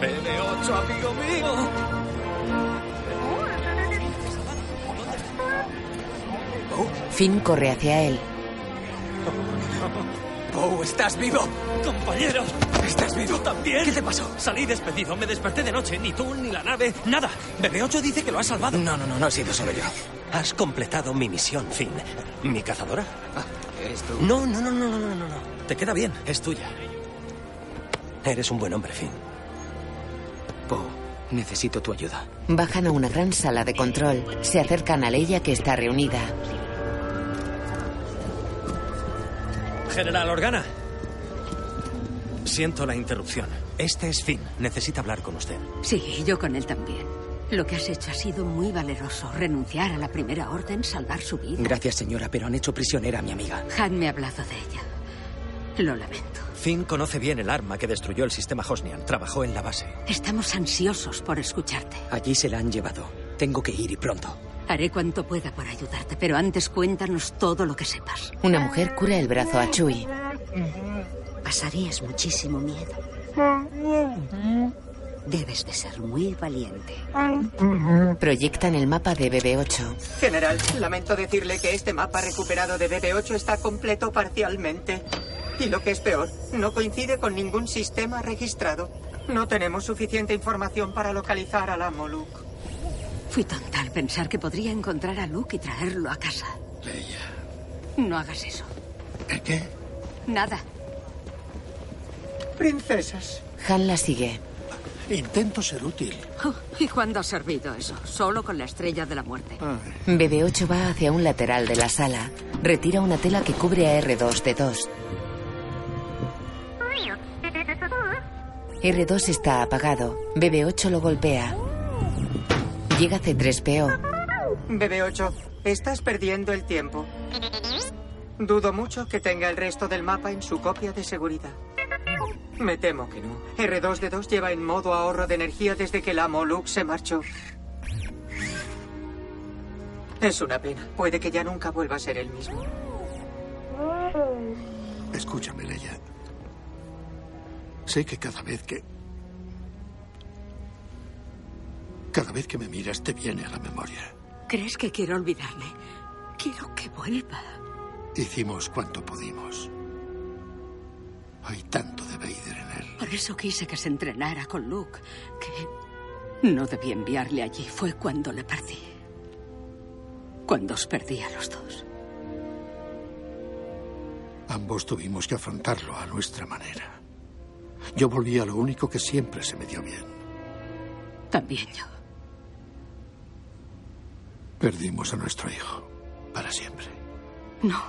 BB-8, amigo mío. Finn corre hacia él. Poe, ¿estás vivo? Compañero. ¿Estás vivo también? ¿Qué te pasó? Salí despedido, me desperté de noche. Ni tú, ni la nave, nada. BB-8 dice que lo has salvado. No, no, no, no he sido solo yo. Has completado mi misión, Finn. ¿Mi cazadora? ¿Es tú? No, no, no, no, no, no, no. no. Te queda bien, es tuya. Eres un buen hombre, Finn. Poe, necesito tu ayuda. Bajan a una gran sala de control. Se acercan a Leia que está reunida. General Organa. Siento la interrupción. Este es Finn. Necesita hablar con usted. Sí, yo con él también. Lo que has hecho ha sido muy valeroso. Renunciar a la primera orden, salvar su vida. Gracias, señora, pero han hecho prisionera a mi amiga. Han me ha hablado de ella. Lo lamento. Finn conoce bien el arma que destruyó el sistema Hosnian. Trabajó en la base. Estamos ansiosos por escucharte. Allí se la han llevado. Tengo que ir y pronto. Haré cuanto pueda por ayudarte, pero antes cuéntanos todo lo que sepas. Una mujer cura el brazo a Chui. Pasarías muchísimo miedo. Debes de ser muy valiente. Proyectan el mapa de BB-8. General, lamento decirle que este mapa recuperado de BB-8 está completo parcialmente. Y lo que es peor, no coincide con ningún sistema registrado. No tenemos suficiente información para localizar al amo Luke. Fui tonta al pensar que podría encontrar a Luke y traerlo a casa. Leia. No hagas eso. ¿El qué? Nada. Princesas. Han la sigue. Intento ser útil. Oh, ¿Y cuándo ha servido eso? Solo con la estrella de la muerte. BB-8 va hacia un lateral de la sala. Retira una tela que cubre a R2-D2. R2 está apagado. BB-8 lo golpea. Llega C3PO. BB-8, estás perdiendo el tiempo. Dudo mucho que tenga el resto del mapa en su copia de seguridad. Me temo que no. R2D2 lleva en modo ahorro de energía desde que el amo Luke se marchó. Es una pena. Puede que ya nunca vuelva a ser el mismo. Escúchame, Leia. Sé que cada vez que... Cada vez que me miras te viene a la memoria. ¿Crees que quiero olvidarle? Quiero que vuelva. Hicimos cuanto pudimos. Hay tanto de Vader en él. Por eso quise que se entrenara con Luke, que no debí enviarle allí. Fue cuando le perdí. Cuando os perdí a los dos. Ambos tuvimos que afrontarlo a nuestra manera. Yo volví a lo único que siempre se me dio bien. También yo. Perdimos a nuestro hijo. Para siempre. No.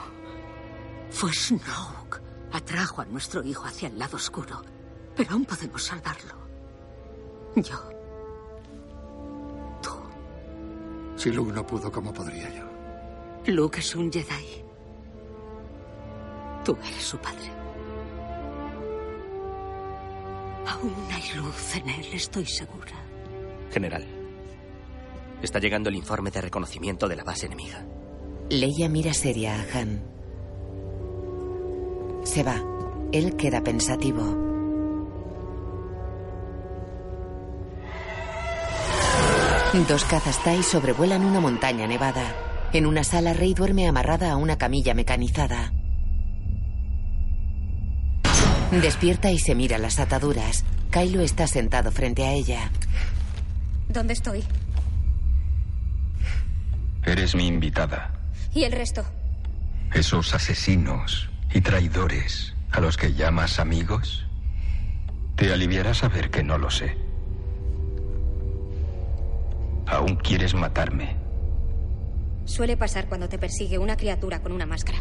Fue Snoke. Atrajo a nuestro hijo hacia el lado oscuro. Pero aún podemos salvarlo. Yo. Si Luke no pudo, ¿cómo podría yo? Luke es un Jedi. Tú eres su padre. Aún hay luz en él, estoy segura. General, está llegando el informe de reconocimiento de la base enemiga. Leia mira seria a Han. Se va. Él queda pensativo. Dos cazas Tai sobrevuelan una montaña nevada. En una sala, Rey duerme amarrada a una camilla mecanizada. Despierta y se mira las ataduras. Kylo está sentado frente a ella. ¿Dónde estoy? Eres mi invitada. ¿Y el resto? Esos asesinos y traidores a los que llamas amigos. Te aliviará saber que no lo sé. Aún quieres matarme. Suele pasar cuando te persigue una criatura con una máscara.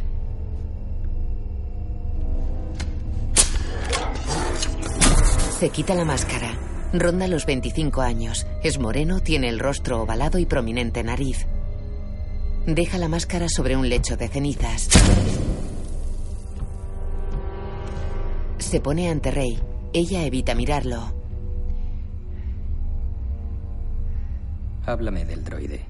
Se quita la máscara. Ronda los 25 años. Es moreno, tiene el rostro ovalado y prominente nariz. Deja la máscara sobre un lecho de cenizas. Se pone ante Rey. Ella evita mirarlo. Háblame del droide.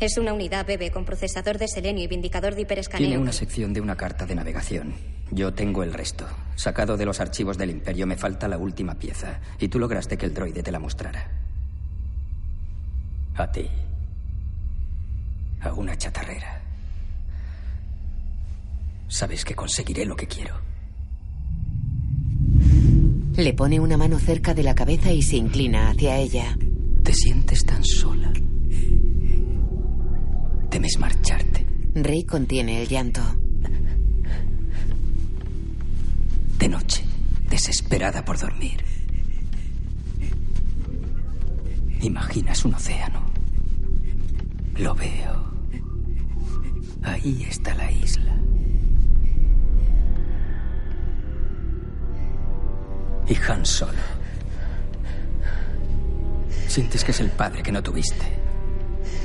Es una unidad bebé con procesador de selenio y vindicador de hiperescaneo. Tiene una sección de una carta de navegación. Yo tengo el resto. Sacado de los archivos del Imperio me falta la última pieza. Y tú lograste que el droide te la mostrara. A ti. A una chatarrera. Sabes que conseguiré lo que quiero. Le pone una mano cerca de la cabeza y se inclina hacia ella. Te sientes tan sola. Temes marcharte. Rey contiene el llanto. De noche, desesperada por dormir. Imaginas un océano. Lo veo. Ahí está la isla. Y Han Solo. Sientes que es el padre que no tuviste.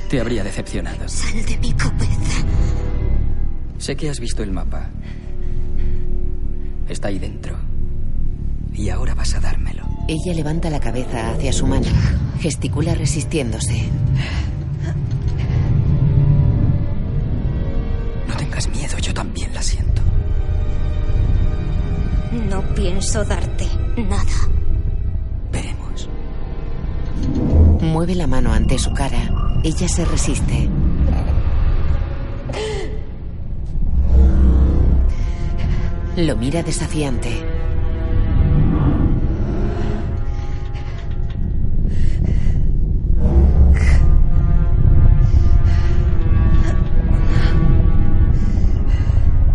Te habría decepcionado. Sal de mi cabeza. Sé que has visto el mapa. Está ahí dentro. Y ahora vas a dármelo. Ella levanta la cabeza hacia su mano. Gesticula resistiéndose. No pienso darte nada. Veremos. Mueve la mano ante su cara. Ella se resiste. Lo mira desafiante.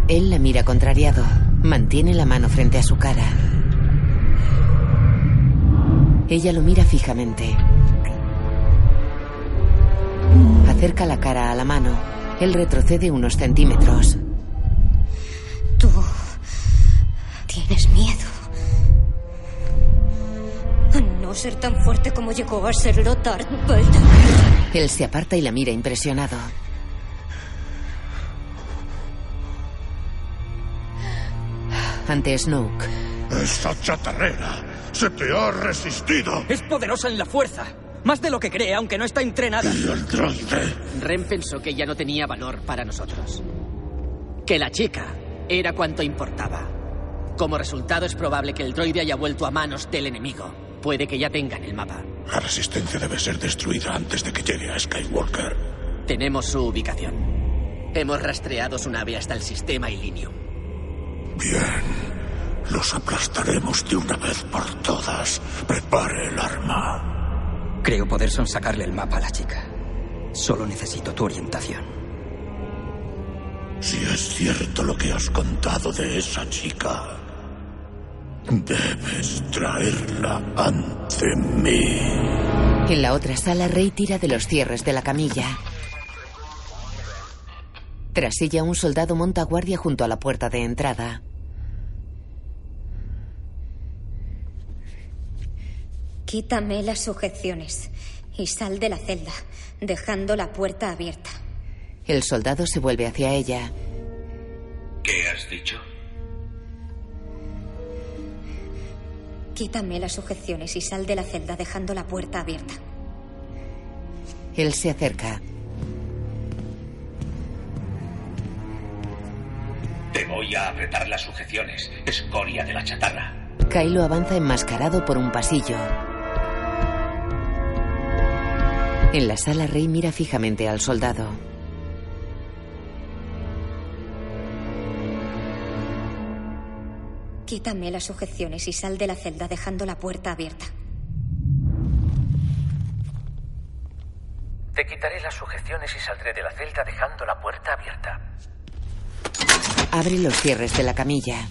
Él la mira contrariado. Mantiene la mano frente a su cara. Ella lo mira fijamente. Acerca la cara a la mano. Él retrocede unos centímetros. Tú tienes miedo. A no ser tan fuerte como llegó a serlo Darth Vader. Él se aparta y la mira impresionado. Ante Snoke. Esa chatarrera se te ha resistido. Es poderosa en la fuerza. Más de lo que cree, aunque no está entrenada. Y el droide. Ren pensó que ya no tenía valor para nosotros. Que la chica era cuanto importaba. Como resultado es probable que el droide haya vuelto a manos del enemigo. Puede que ya tengan el mapa. La resistencia debe ser destruida antes de que llegue a Skywalker. Tenemos su ubicación. Hemos rastreado su nave hasta el sistema Ilinium. Bien. Los aplastaremos de una vez por todas. Prepare el arma. Creo poder sonsacarle el mapa a la chica. Solo necesito tu orientación. Si es cierto lo que has contado de esa chica, debes traerla ante mí. En la otra sala, Rey tira de los cierres de la camilla. Tras ella, un soldado monta guardia junto a la puerta de entrada. Quítame las sujeciones y sal de la celda, dejando la puerta abierta. El soldado se vuelve hacia ella. ¿Qué has dicho? Quítame las sujeciones y sal de la celda, dejando la puerta abierta. Él se acerca. Te voy a apretar las sujeciones, escoria de la chatarra. Kylo avanza enmascarado por un pasillo. En la sala, Rey mira fijamente al soldado. Quítame las sujeciones y sal de la celda, dejando la puerta abierta. Te quitaré las sujeciones y saldré de la celda dejando la puerta abierta. Abre los cierres de la camilla.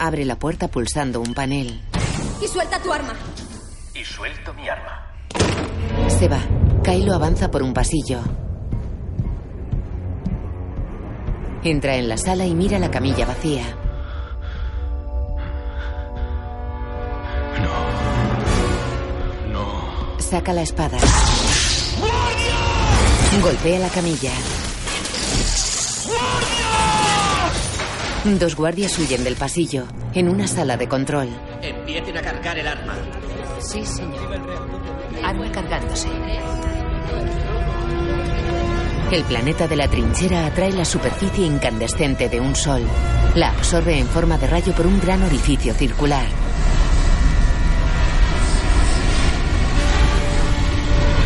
Abre la puerta pulsando un panel. Y suelta tu arma. Y suelto mi arma. Se va. Kylo avanza por un pasillo. Entra en la sala y mira la camilla vacía. No. Saca la espada. Golpea la camilla. Dos guardias huyen del pasillo, en una sala de control. Empiecen a cargar el arma. Sí, señor. Arma cargándose. El planeta de la trinchera atrae la superficie incandescente de un sol. La absorbe en forma de rayo por un gran orificio circular.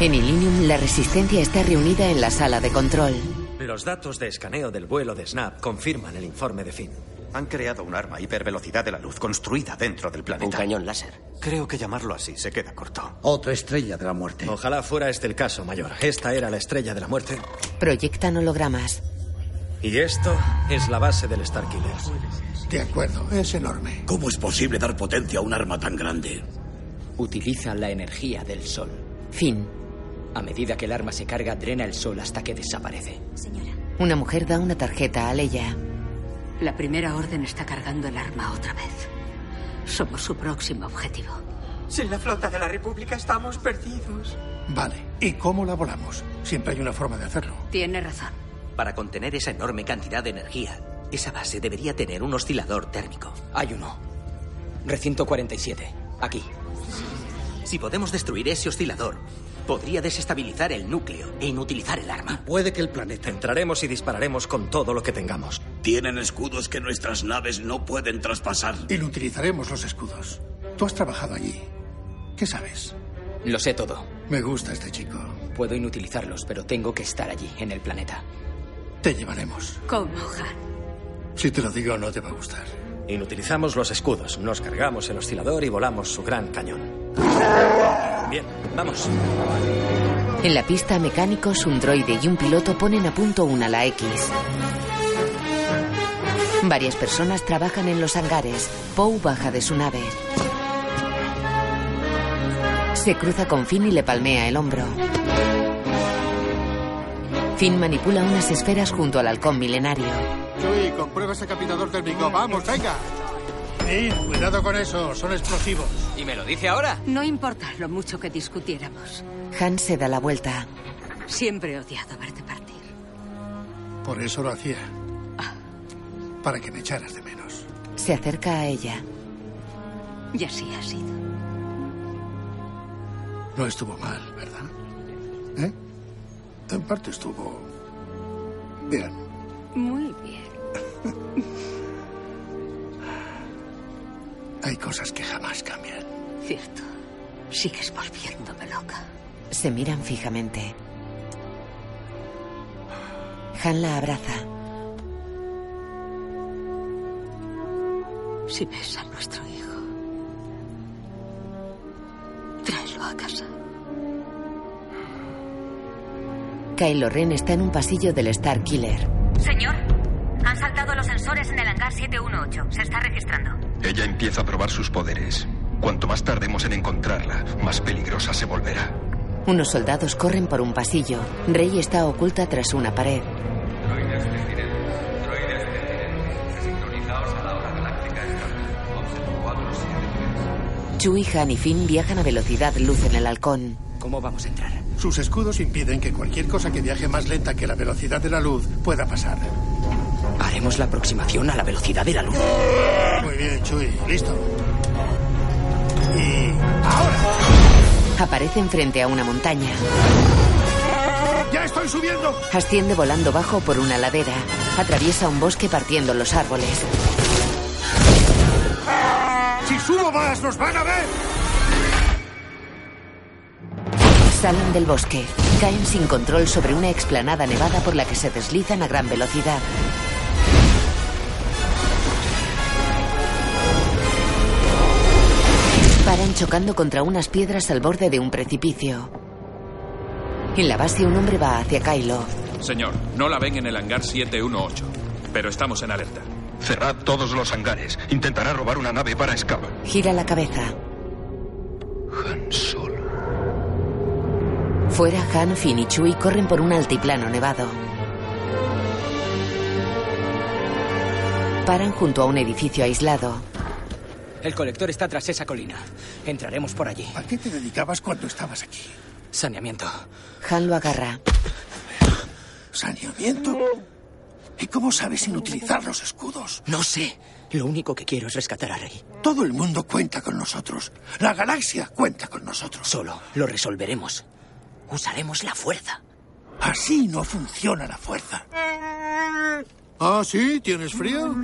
En Illinium, la resistencia está reunida en la sala de control. Los datos de escaneo del vuelo de Snap confirman el informe de Finn. Han creado un arma hipervelocidad de la luz construida dentro del planeta. Un cañón láser. Creo que llamarlo así se queda corto. Otra estrella de la muerte. Ojalá fuera este el caso, mayor. Esta era la estrella de la muerte. Proyectan hologramas. Y esto es la base del Starkiller. De acuerdo, es enorme. ¿Cómo es posible dar potencia a un arma tan grande? Utiliza la energía del sol. Fin. A medida que el arma se carga, drena el sol hasta que desaparece. Señora. Una mujer da una tarjeta a Leia. La primera orden está cargando el arma otra vez. Somos su próximo objetivo. Sin la flota de la República estamos perdidos. Vale, ¿y cómo la volamos? Siempre hay una forma de hacerlo. Tiene razón. Para contener esa enorme cantidad de energía, esa base debería tener un oscilador térmico. Hay uno. Recinto 47. Aquí. Si podemos destruir ese oscilador, podría desestabilizar el núcleo e inutilizar el arma. Puede que el planeta. Entraremos y dispararemos con todo lo que tengamos. Tienen escudos que nuestras naves no pueden traspasar. Inutilizaremos los escudos. Tú has trabajado allí. ¿Qué sabes? Lo sé todo. Me gusta este chico. Puedo inutilizarlos, pero tengo que estar allí, en el planeta. Te llevaremos. ¿Cómo, Han? Si te lo digo, no te va a gustar. Inutilizamos los escudos, nos cargamos el oscilador y volamos su gran cañón. Bien, vamos. En la pista, mecánicos, un droide y un piloto ponen a punto una la X. Varias personas trabajan en los hangares. Poe baja de su nave. Se cruza con Finn y le palmea el hombro. Finn manipula unas esferas junto al halcón milenario. Chuy, comprueba ese capitador térmico. ¡Vamos, venga! Finn, cuidado con eso. Son explosivos. ¿Y me lo dice ahora? No importa lo mucho que discutiéramos. Han se da la vuelta. Siempre he odiado verte partir. Por eso lo hacía. Para que me echaras de menos. Se acerca a ella. Y así ha sido. No estuvo mal, ¿verdad? ¿Eh? En parte estuvo... Bien. Muy bien. Hay cosas que jamás cambian. Cierto. Sigues volviéndome loca. Se miran fijamente. Han la abraza. Si ves a nuestro hijo, tráelo a casa. Kylo Ren está en un pasillo del Star Killer. Señor, hangar 718. Se está registrando. Ella empieza a probar sus poderes. Cuanto más tardemos en encontrarla, más peligrosa se volverá. Unos soldados corren por un pasillo. Rey está oculta tras una pared. Droides destinentes. Droides destinentes. Sincronizaos a la hora galáctica estándar. Observo 473. Chewie, Han y Finn viajan a velocidad luz en el halcón. ¿Cómo vamos a entrar? Sus escudos impiden que cualquier cosa que viaje más lenta que la velocidad de la luz pueda pasar. Haremos la aproximación a la velocidad de la luz. Muy bien, Chuy. Listo. Y ahora. Aparecen frente a una montaña. ¡Ya estoy subiendo! Asciende volando bajo por una ladera. Atraviesa un bosque partiendo los árboles. ¡Si subo más, nos van a ver! Salen del bosque. Caen sin control sobre una explanada nevada por la que se deslizan a gran velocidad. Chocando contra unas piedras al borde de un precipicio. En la base un hombre va hacia Kylo. Señor, no la ven en el hangar 718, pero estamos en alerta. Cerrad todos los hangares. Intentará robar una nave para escapar. Gira la cabeza. Han Solo. Fuera, Han, Finn y Chewie corren por un altiplano nevado. Paran junto a un edificio aislado. El colector está tras esa colina. Entraremos por allí. ¿A qué te dedicabas cuando estabas aquí? Saneamiento. Han lo agarra. ¿Saneamiento? ¿Y cómo sabes sin utilizar los escudos? No sé. Lo único que quiero es rescatar a Rey. Todo el mundo cuenta con nosotros. La galaxia cuenta con nosotros. Solo lo resolveremos. Usaremos la fuerza. Así no funciona la fuerza. ¿Ah, sí? ¿Tienes frío?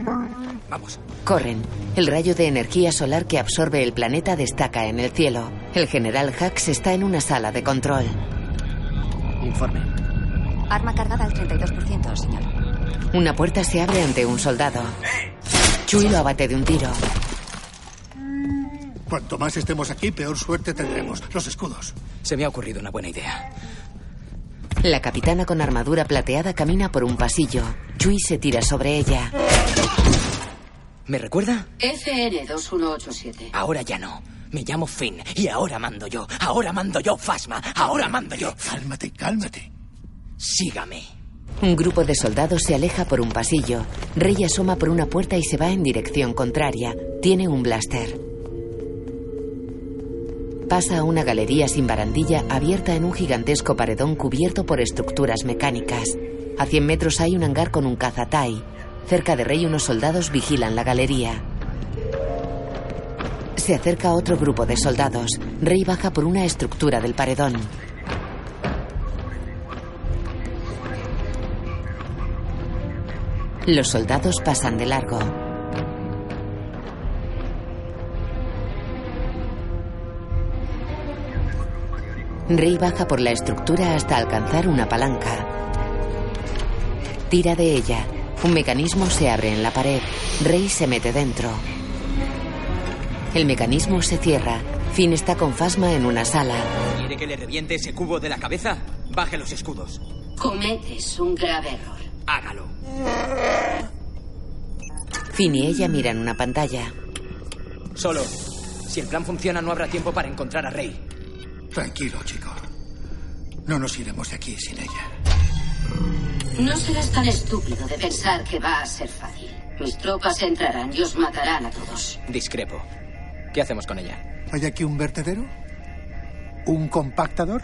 Vamos. Corren. El rayo de energía solar que absorbe el planeta destaca en el cielo. El general Hax está en una sala de control. Informe. Arma cargada al 32%, señor. Una puerta se abre ante un soldado. Chui lo abate de un tiro. Cuanto más estemos aquí, peor suerte tendremos. Los escudos. Se me ha ocurrido una buena idea. La capitana con armadura plateada camina por un pasillo. Chui se tira sobre ella. ¿Me recuerda? FN2187. Ahora ya no. Me llamo Finn y ahora mando yo. Ahora mando yo, Fasma. Ahora mando yo. Cálmate, cálmate. Sígame. Un grupo de soldados se aleja por un pasillo. Rey asoma por una puerta y se va en dirección contraria. Tiene un blaster. Pasa a una galería sin barandilla abierta en un gigantesco paredón cubierto por estructuras mecánicas. A 100 metros hay un hangar con un cazatai. Cerca de Rey unos soldados vigilan la galería. Se acerca otro grupo de soldados. Rey baja por una estructura del paredón. Los soldados pasan de largo. Rey baja por la estructura hasta alcanzar una palanca. Tira de ella. Un mecanismo se abre en la pared. Rey se mete dentro. El mecanismo se cierra. Finn está con Fasma en una sala. ¿Quiere que le reviente ese cubo de la cabeza? Baje los escudos. Cometes un grave error. Hágalo. Finn y ella miran una pantalla. Solo. Si el plan funciona, no habrá tiempo para encontrar a Rey. Tranquilo, chico. No nos iremos de aquí sin ella. No serás tan estúpido de pensar que va a ser fácil. Mis tropas entrarán y os matarán a todos. Discrepo. ¿Qué hacemos con ella? ¿Hay aquí un vertedero? ¿Un compactador?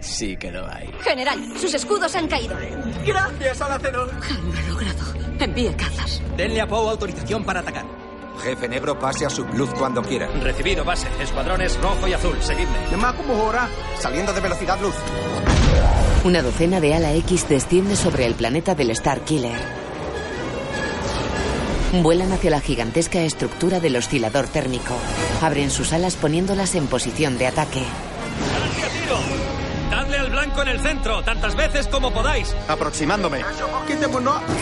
Sí que lo hay. General, sus escudos han caído. Gracias, Alacenor. Lo logrado. Envíe cazas. Denle a Poe autorización para atacar. Jefe Negro, pase a Subluz cuando quiera. Recibido, base. Escuadrones rojo y azul. Seguidme. Saliendo de velocidad luz. Una docena de ala X desciende sobre el planeta del Star Killer. Vuelan hacia la gigantesca estructura del oscilador térmico. Abren sus alas poniéndolas en posición de ataque. tiro! ¡Dadle al blanco en el centro, tantas veces como podáis! Aproximándome.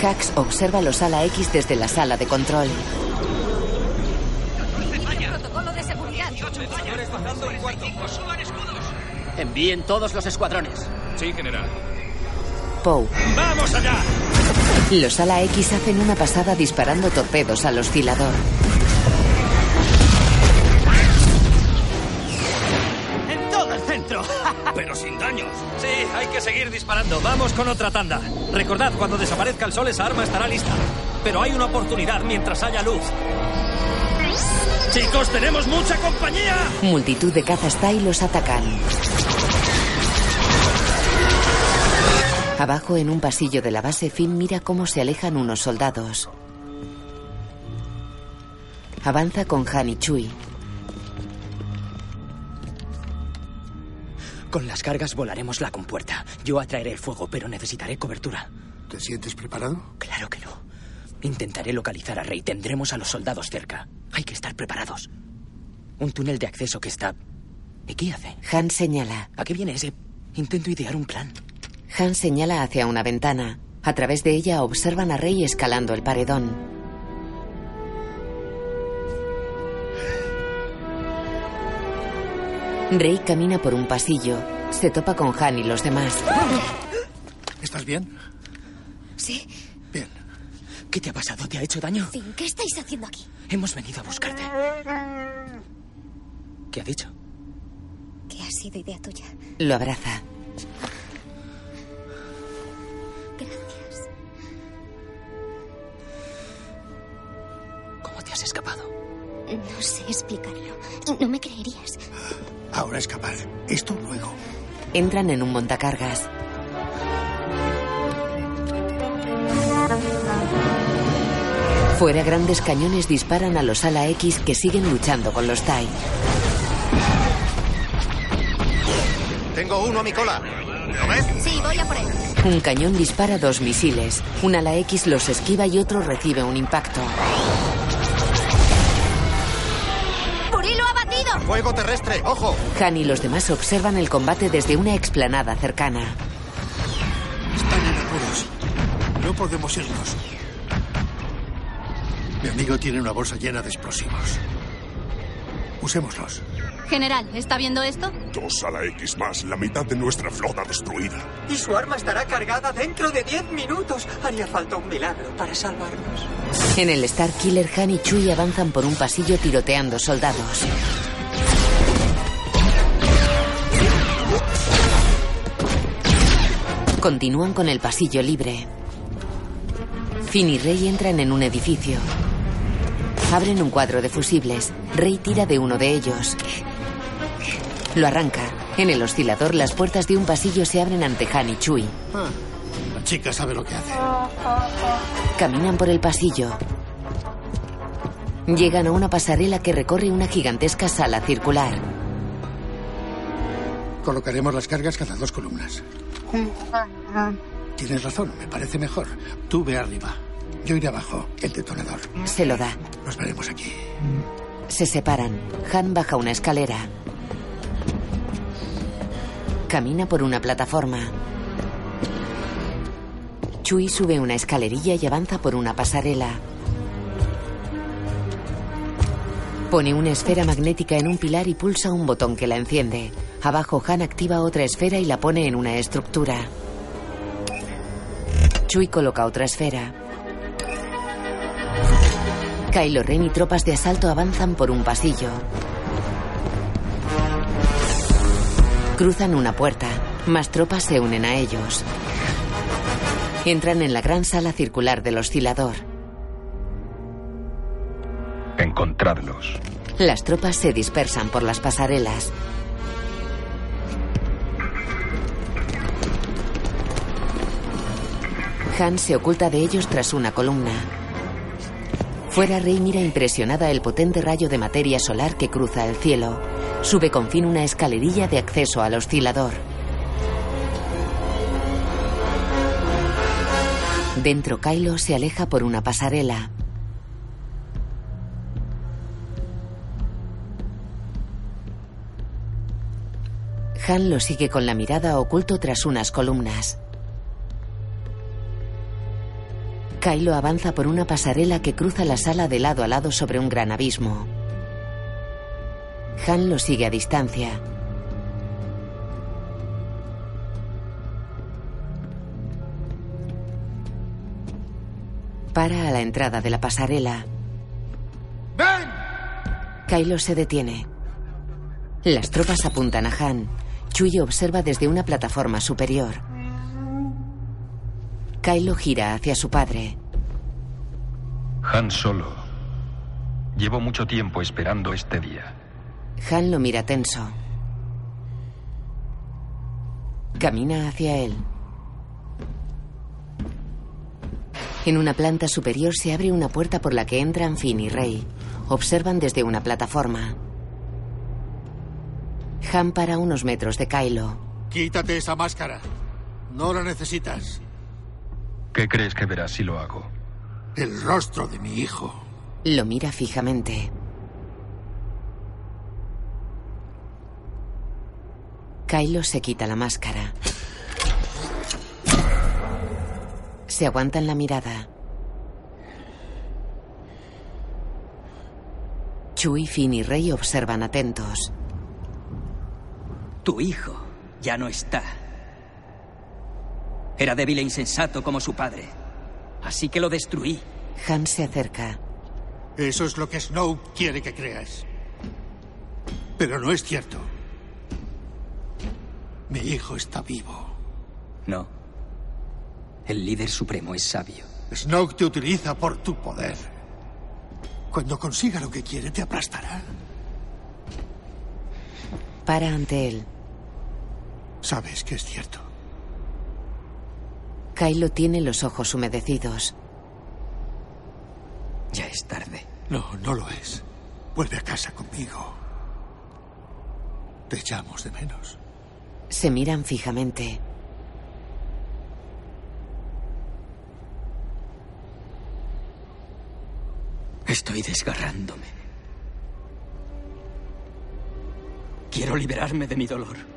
Hax observa los ala X desde la sala de control. Envíen todos los escuadrones. Sí, general. Poe. ¡Vamos allá! Los ala X hacen una pasada disparando torpedos al oscilador. ¡En todo el centro! Pero sin daños. Sí, hay que seguir disparando. Vamos con otra tanda. Recordad, cuando desaparezca el sol, esa arma estará lista. Pero hay una oportunidad mientras haya luz. Chicos, tenemos mucha compañía. Multitud de cazas Tai los atacan. Abajo, en un pasillo de la base, Finn mira cómo se alejan unos soldados. Avanza con Han y Chui. Con las cargas volaremos la compuerta. Yo atraeré el fuego, pero necesitaré cobertura. ¿Te sientes preparado? Claro que no. Intentaré localizar a Rey. Tendremos a los soldados cerca. Hay que estar preparados. Un túnel de acceso que está... ¿Y qué hace? Han señala. ¿A qué viene ese? Intento idear un plan. Han señala hacia una ventana. A través de ella observan a Rey escalando el paredón. Rey camina por un pasillo. Se topa con Han y los demás. ¿Estás bien? Sí. ¿Qué te ha pasado? ¿Te ha hecho daño? Finn, ¿qué estáis haciendo aquí? Hemos venido a buscarte. ¿Qué ha dicho? Que ha sido idea tuya. Lo abraza. Gracias. ¿Cómo te has escapado? No sé explicarlo. No me creerías. Ahora escapar. Esto luego. Entran en un montacargas. Fuera grandes cañones disparan a los ala X que siguen luchando con los Tai. Tengo uno a mi cola. ¿Lo ves? Sí, voy a por él. Un cañón dispara dos misiles. Un ala X los esquiva y otro recibe un impacto. ¡Purilo abatido! Fuego terrestre, ojo. Han y los demás observan el combate desde una explanada cercana. Están en apuros. No podemos irnos. Mi amigo tiene una bolsa llena de explosivos. Usémoslos. General, ¿está viendo esto? Dos a la X más, la mitad de nuestra flota destruida. Y su arma estará cargada dentro de 10 minutos. Haría falta un milagro para salvarnos. En el Star Killer, Han y Chui avanzan por un pasillo tiroteando soldados. Continúan con el pasillo libre. Finn y Rey entran en un edificio. Abren un cuadro de fusibles. Rey tira de uno de ellos. Lo arranca. En el oscilador, las puertas de un pasillo se abren ante Han y Chui. Ah, la chica sabe lo que hace. Caminan por el pasillo. Llegan a una pasarela que recorre una gigantesca sala circular. Colocaremos las cargas cada dos columnas. Tienes razón, me parece mejor. Tú ve arriba. Yo iré abajo, el detonador. Se lo da. Nos veremos aquí. Se separan. Han baja una escalera. Camina por una plataforma. Chui sube una escalerilla y avanza por una pasarela. Pone una esfera magnética en un pilar y pulsa un botón que la enciende. Abajo Han activa otra esfera y la pone en una estructura. Chui coloca otra esfera. Kylo Ren y tropas de asalto avanzan por un pasillo. Cruzan una puerta. Más tropas se unen a ellos. Entran en la gran sala circular del oscilador. Encontradlos. Las tropas se dispersan por las pasarelas. Han se oculta de ellos tras una columna. Fuera, Rey mira impresionada el potente rayo de materia solar que cruza el cielo. Sube con fin una escalerilla de acceso al oscilador. Dentro, Kylo se aleja por una pasarela. Han lo sigue con la mirada oculto tras unas columnas. Kylo avanza por una pasarela que cruza la sala de lado a lado sobre un gran abismo. Han lo sigue a distancia. Para a la entrada de la pasarela. ¡Ven! Kylo se detiene. Las tropas apuntan a Han. Chui observa desde una plataforma superior. Kylo gira hacia su padre. Han Solo. Llevo mucho tiempo esperando este día. Han lo mira tenso. Camina hacia él. En una planta superior se abre una puerta por la que entran Finn y Rey. Observan desde una plataforma. Han para unos metros de Kylo. Quítate esa máscara. No la necesitas. ¿Qué crees que verás si lo hago? El rostro de mi hijo. Lo mira fijamente. Kylo se quita la máscara. Se aguantan la mirada. Chui, Finn y Rey observan atentos. Tu hijo ya no está. Era débil e insensato como su padre. Así que lo destruí. Han se acerca. Eso es lo que Snow quiere que creas. Pero no es cierto. Mi hijo está vivo. No. El líder supremo es sabio. Snoke te utiliza por tu poder. Cuando consiga lo que quiere, te aplastará. Para ante él. Sabes que es cierto. Kylo tiene los ojos humedecidos. Ya es tarde. No, no lo es. Vuelve a casa conmigo. Te echamos de menos. Se miran fijamente. Estoy desgarrándome. Quiero liberarme de mi dolor.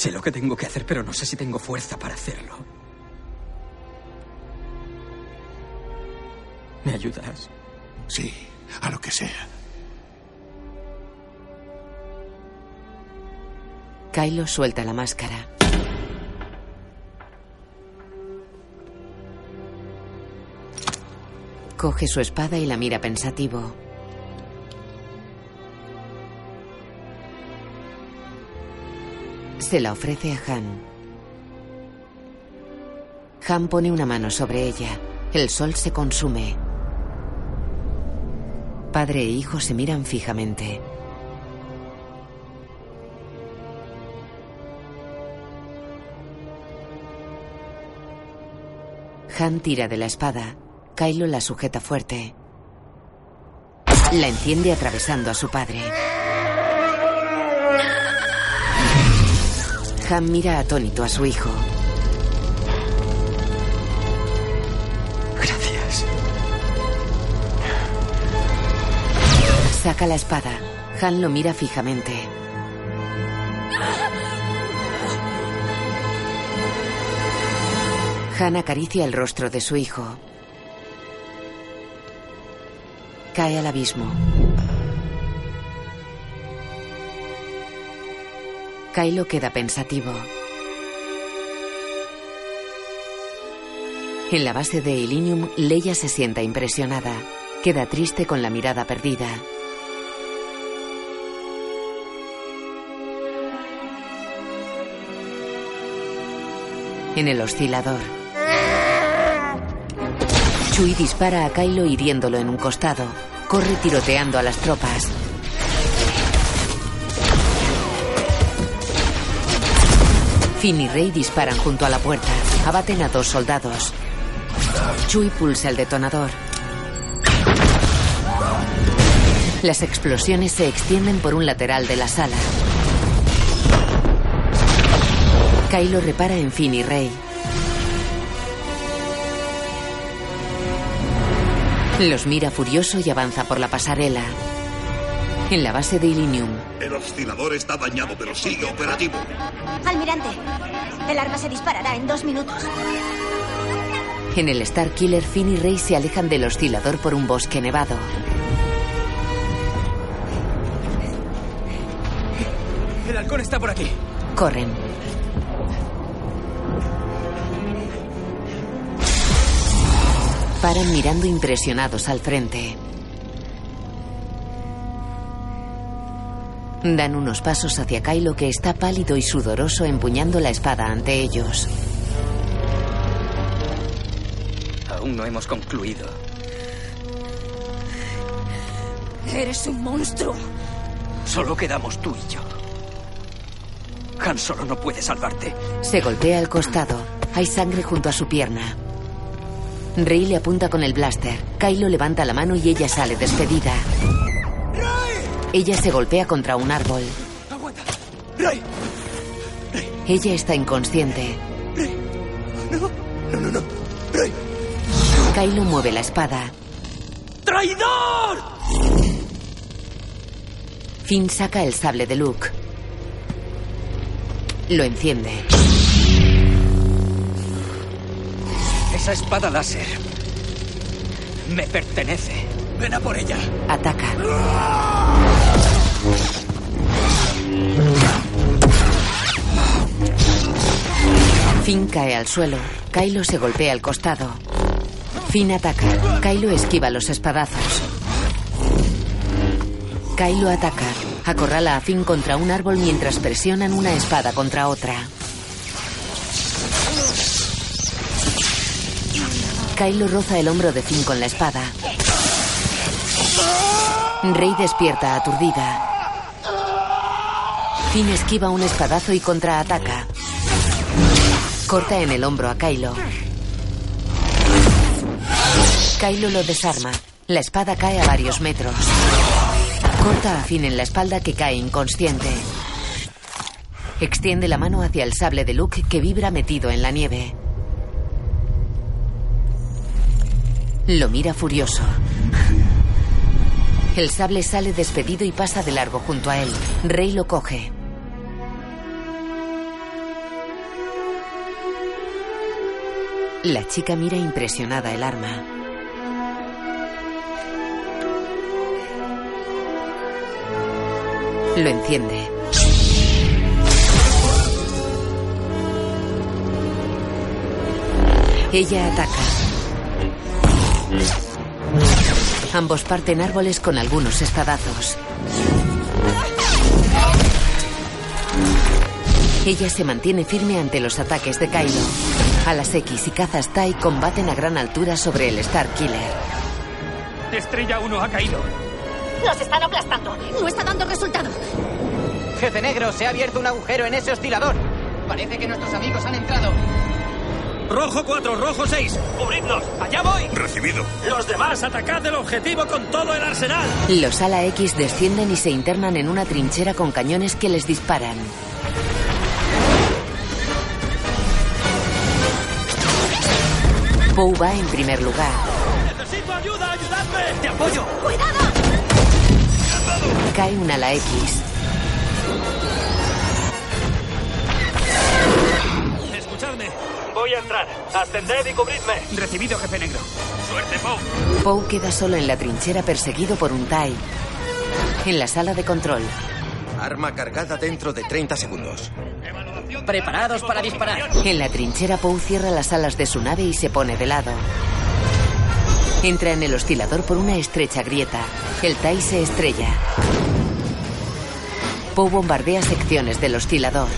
Sé lo que tengo que hacer, pero no sé si tengo fuerza para hacerlo. ¿Me ayudas? Sí, a lo que sea. Kylo suelta la máscara. Coge su espada y la mira pensativo. Se la ofrece a Han. Han pone una mano sobre ella. El sol se consume. Padre e hijo se miran fijamente. Han tira de la espada. Kylo la sujeta fuerte. La enciende atravesando a su padre. Ham mira atónito a su hijo. Gracias. Saca la espada. Han lo mira fijamente. Han acaricia el rostro de su hijo. Cae al abismo. Kylo queda pensativo. En la base de Illinium, Leia se sienta impresionada. Queda triste con la mirada perdida. En el oscilador. Chui dispara a Kylo hiriéndolo en un costado. Corre tiroteando a las tropas. Finn y Rey disparan junto a la puerta. Abaten a dos soldados. Chui pulsa el detonador. Las explosiones se extienden por un lateral de la sala. Kylo repara en Finn y Rey. Los mira furioso y avanza por la pasarela. En la base de Illinium, El oscilador está dañado, pero sigue operativo. Almirante, el arma se disparará en dos minutos. en el Star Killer, Finn y Rey se alejan del oscilador por un bosque nevado. El halcón está por aquí. Corren. Paran mirando impresionados al frente. Dan unos pasos hacia Kylo que está pálido y sudoroso empuñando la espada ante ellos. Aún no hemos concluido. Eres un monstruo. Solo quedamos tú y yo. Han solo no puede salvarte. Se golpea al costado. Hay sangre junto a su pierna. Rey le apunta con el blaster. Kylo levanta la mano y ella sale despedida. Ella se golpea contra un árbol. ¡Rey! Ella está inconsciente. No, no, no. ¡Rey! Kylo mueve la espada. ¡Traidor! Finn saca el sable de Luke. Lo enciende. Esa espada láser me pertenece. Ven a por ella. Ataca. Finn cae al suelo. Kylo se golpea al costado. Finn ataca. Kylo esquiva los espadazos. Kylo ataca. Acorrala a Finn contra un árbol mientras presionan una espada contra otra. Kylo roza el hombro de Finn con la espada. Rey despierta aturdida. Finn esquiva un espadazo y contraataca. Corta en el hombro a Kylo. Kylo lo desarma. La espada cae a varios metros. Corta a Finn en la espalda que cae inconsciente. Extiende la mano hacia el sable de Luke que vibra metido en la nieve. Lo mira furioso. El sable sale despedido y pasa de largo junto a él. Rey lo coge. La chica mira impresionada el arma. Lo enciende. Ella ataca. Ambos parten árboles con algunos espadazos. Ella se mantiene firme ante los ataques de Kylo. A las X y cazas Tai combaten a gran altura sobre el Star Killer. Estrella 1 ha caído. Nos están aplastando. No está dando resultado. Jefe negro, se ha abierto un agujero en ese oscilador. Parece que nuestros amigos han entrado. Rojo 4, rojo 6. Cubridlos. Allá voy. Recibido. Los demás, atacad el objetivo con todo el arsenal. Los ala X descienden y se internan en una trinchera con cañones que les disparan. Poe va en primer lugar. Necesito ayuda, ayudadme. Te apoyo. ¡Cuidado! Cae un ala X. Escuchadme. voy a entrar. Ascended y cubridme. Recibido, jefe negro. Suerte, Poe. Poe queda solo en la trinchera perseguido por un TIE. En la sala de control. Arma cargada dentro de 30 segundos. Preparados para disparar. En la trinchera, Poe cierra las alas de su nave y se pone de lado. Entra en el oscilador por una estrecha grieta. El TIE se estrella. Poe bombardea secciones del oscilador.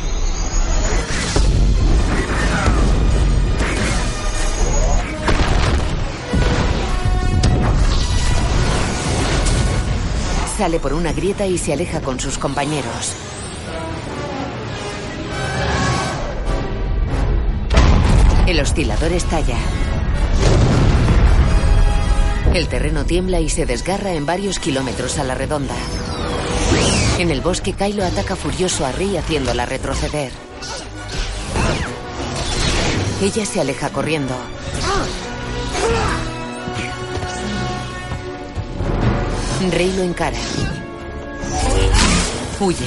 Sale por una grieta y se aleja con sus compañeros. El oscilador estalla. El terreno tiembla y se desgarra en varios kilómetros a la redonda. En el bosque, Kylo ataca furioso a Rey haciéndola retroceder. Ella se aleja corriendo. Rey lo encara. Huye.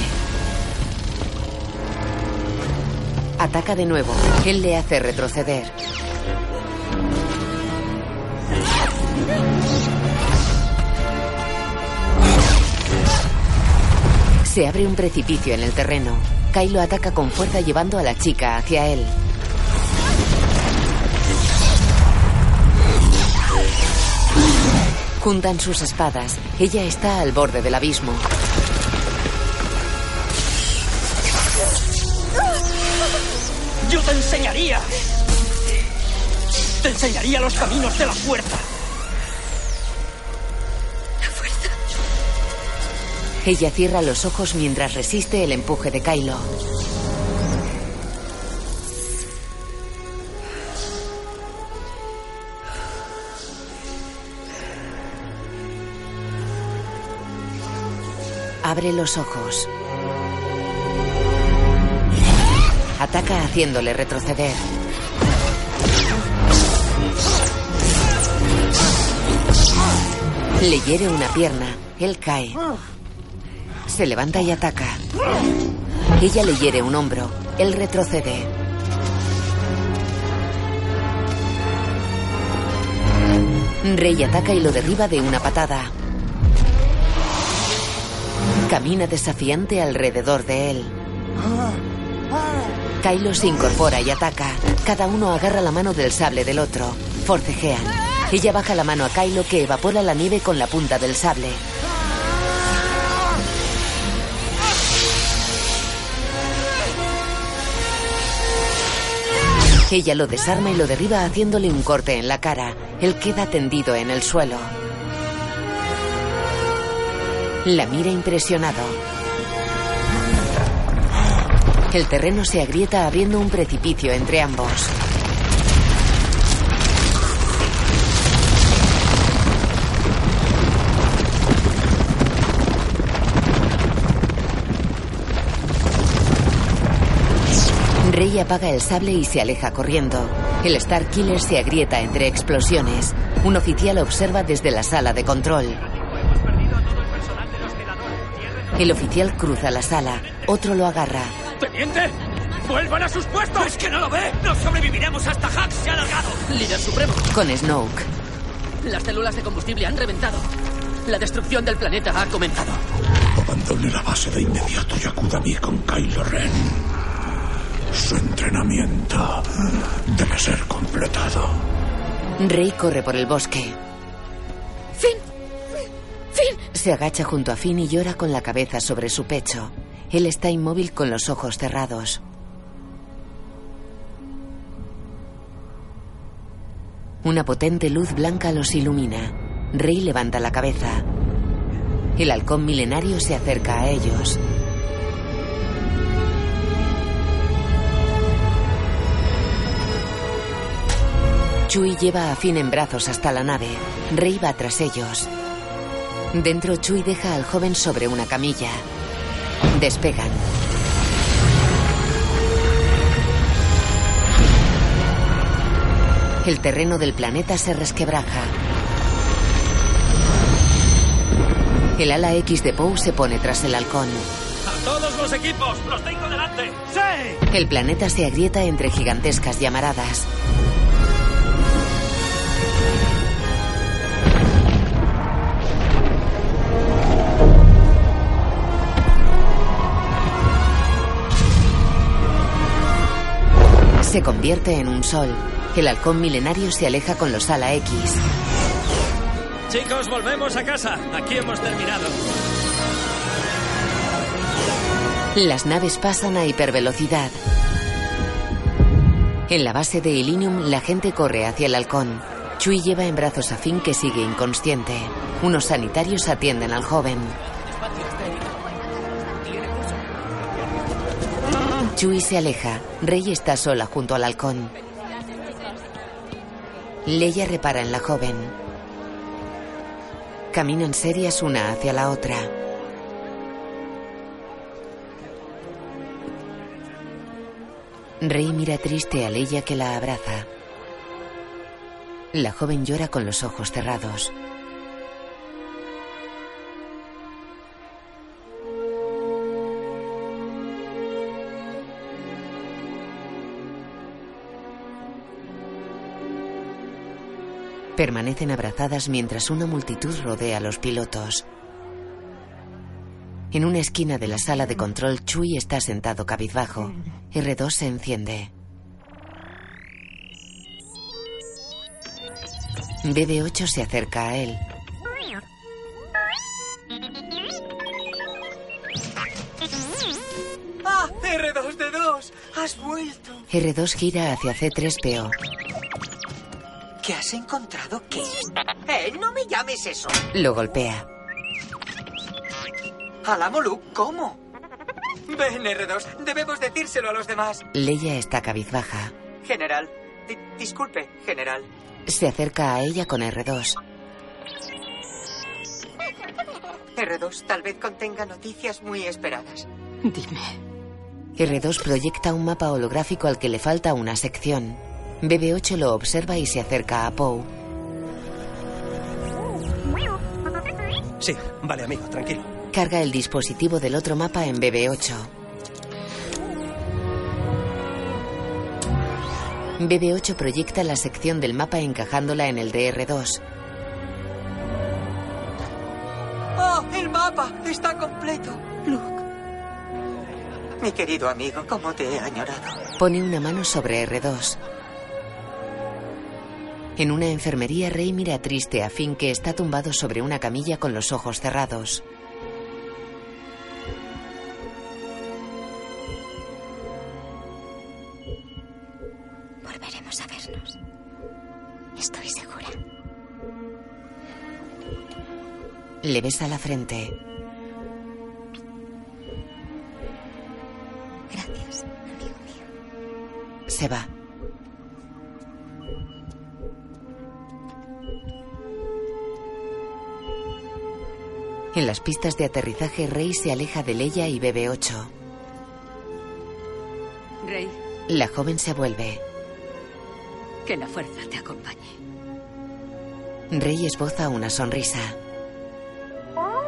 Ataca de nuevo. Él le hace retroceder. Se abre un precipicio en el terreno. Kylo ataca con fuerza llevando a la chica hacia él. Juntan sus espadas. Ella está al borde del abismo. Yo te enseñaría. Te enseñaría los caminos de la fuerza. Ella cierra los ojos mientras resiste el empuje de Kylo. Abre los ojos. Ataca haciéndole retroceder. Le hiere una pierna. Él cae. Se levanta y ataca. Ella le hiere un hombro. Él retrocede. Rey ataca y lo derriba de una patada. Camina desafiante alrededor de él. Kylo se incorpora y ataca. Cada uno agarra la mano del sable del otro. Forcejean. Ella baja la mano a Kylo que evapora la nieve con la punta del sable. Ella lo desarma y lo derriba haciéndole un corte en la cara. Él queda tendido en el suelo. La mira impresionado. El terreno se agrieta abriendo un precipicio entre ambos. Rey apaga el sable y se aleja corriendo. El Star Killer se agrieta entre explosiones. Un oficial observa desde la sala de control. El oficial cruza la sala. Otro lo agarra. ¡Teniente! ¡Vuelvan a sus puestos! ¡Es que no lo ve! ¡No sobreviviremos hasta Hack se ha alargado! Líder supremo. Con Snoke. Las células de combustible han reventado. La destrucción del planeta ha comenzado. Abandone la base de inmediato y acuda a mí con Kylo Ren. Su entrenamiento debe ser completado. Rey corre por el bosque. ¡Fin! Se agacha junto a Finn y llora con la cabeza sobre su pecho. Él está inmóvil con los ojos cerrados. Una potente luz blanca los ilumina. Rey levanta la cabeza. El halcón milenario se acerca a ellos. Chui lleva a Finn en brazos hasta la nave. Rey va tras ellos. Dentro, Chui deja al joven sobre una camilla. Despegan. El terreno del planeta se resquebraja. El ala X de Poe se pone tras el halcón. ¡Todos los equipos! ¡Los tengo delante! ¡Sí! El planeta se agrieta entre gigantescas llamaradas. Se convierte en un sol. El halcón milenario se aleja con los ala X. Chicos, volvemos a casa. Aquí hemos terminado. Las naves pasan a hipervelocidad. En la base de Illinium, la gente corre hacia el halcón. Chui lleva en brazos a Finn que sigue inconsciente. Unos sanitarios atienden al joven. Chui se aleja. Rey está sola junto al halcón. Leia repara en la joven. Caminan serias una hacia la otra. Rey mira triste a Leia que la abraza. La joven llora con los ojos cerrados. Permanecen abrazadas mientras una multitud rodea a los pilotos. En una esquina de la sala de control, Chui está sentado cabizbajo. R2 se enciende. BB8 se acerca a él. ¡Ah! R2D2, has vuelto. R2 gira hacia C3PO. ¿Qué has encontrado qué? ¡Eh! No me llames eso. Lo golpea. Alamolu, ¿cómo? Ven, R2, debemos decírselo a los demás. Leia está cabizbaja. General, di- disculpe, general. Se acerca a ella con R2. R2 tal vez contenga noticias muy esperadas. Dime. R2 proyecta un mapa holográfico al que le falta una sección. BB8 lo observa y se acerca a Poe. Sí, vale, amigo, tranquilo. Carga el dispositivo del otro mapa en BB8. BB8 proyecta la sección del mapa encajándola en el DR2. ¡Oh, el mapa! ¡Está completo! Luke. Mi querido amigo, ¿cómo te he añorado? Pone una mano sobre R2. En una enfermería, Rey mira triste a Finn que está tumbado sobre una camilla con los ojos cerrados. Volveremos a vernos. Estoy segura. Le besa la frente. Gracias, amigo mío. Se va. En las pistas de aterrizaje, Rey se aleja de Leia y BB8. Rey, La joven se vuelve. que la fuerza te acompañe. Rey esboza una sonrisa.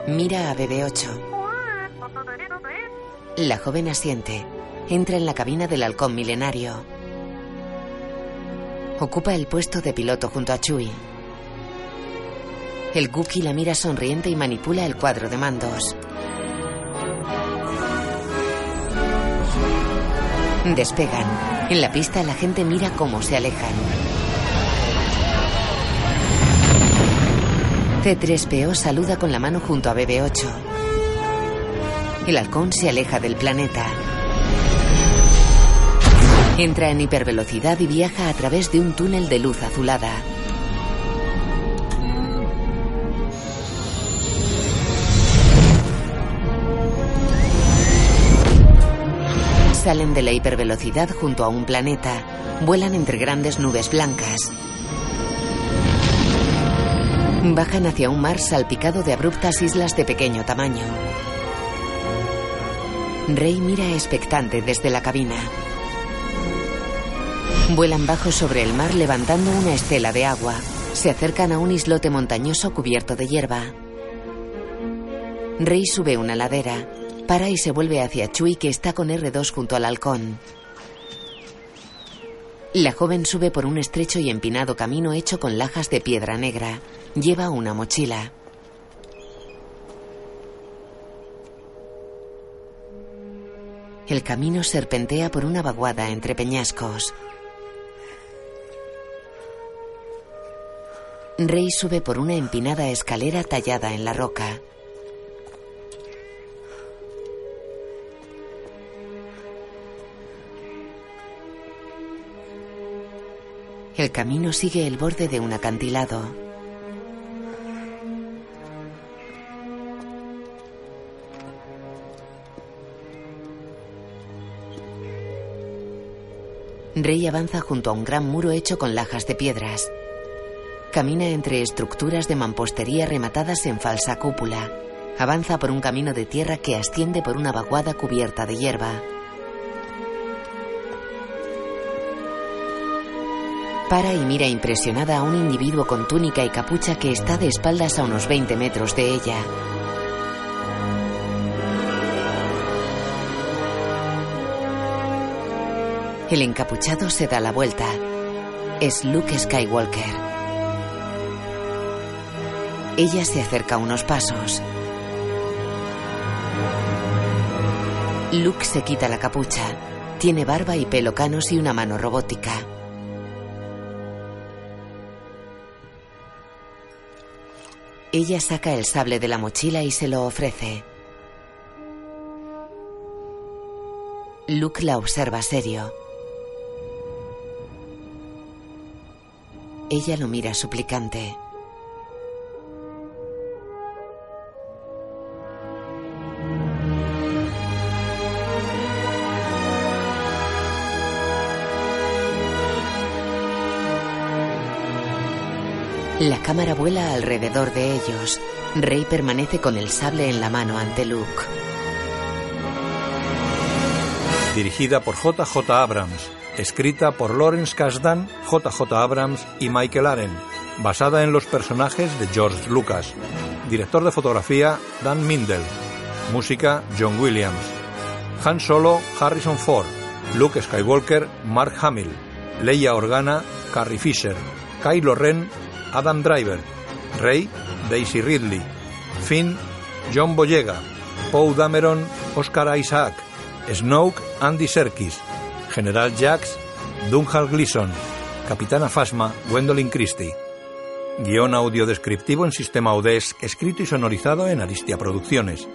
Mira a BB8. La joven asiente. Entra en la cabina del halcón milenario. Ocupa el puesto de piloto junto a Chui. El Gookie la mira sonriente y manipula el cuadro de mandos. Despegan. En la pista la gente mira cómo se alejan. C3PO saluda con la mano junto a BB8. El halcón se aleja del planeta. Entra en hipervelocidad y viaja a través de un túnel de luz azulada. Salen de la hipervelocidad junto a un planeta. Vuelan entre grandes nubes blancas. Bajan hacia un mar salpicado de abruptas islas de pequeño tamaño. Rey mira expectante desde la cabina. Vuelan bajo sobre el mar levantando una estela de agua. Se acercan a un islote montañoso cubierto de hierba. Rey sube una ladera. Para y se vuelve hacia Chui que está con R2 junto al halcón. La joven sube por un estrecho y empinado camino hecho con lajas de piedra negra. Lleva una mochila. El camino serpentea por una vaguada entre peñascos. Rey sube por una empinada escalera tallada en la roca. El camino sigue el borde de un acantilado. Rey avanza junto a un gran muro hecho con lajas de piedras. Camina entre estructuras de mampostería rematadas en falsa cúpula. Avanza por un camino de tierra que asciende por una vaguada cubierta de hierba. Para y mira impresionada a un individuo con túnica y capucha que está de espaldas a unos 20 metros de ella. El encapuchado se da la vuelta. Es Luke Skywalker. Ella se acerca unos pasos. Luke se quita la capucha. Tiene barba y pelo canos y una mano robótica. Ella saca el sable de la mochila y se lo ofrece. Luke la observa serio. Ella lo mira suplicante. La cámara vuela alrededor de ellos. Rey permanece con el sable en la mano ante Luke. Dirigida por JJ Abrams. Escrita por Lawrence Kasdan, JJ Abrams y Michael Aren. Basada en los personajes de George Lucas. Director de fotografía Dan Mindel. Música John Williams. Han Solo Harrison Ford. Luke Skywalker Mark Hamill. Leia Organa Carrie Fisher. Kylo Ren Adam Driver, Rey, Daisy Ridley, Finn, John Boyega, Poe Dameron, Oscar Isaac, Snoke, Andy Serkis, General Jax, Dunhal Gleason, Capitana Fasma, Gwendolyn Christie. Guión audio descriptivo en sistema UDESC, escrito y sonorizado en Aristia Producciones.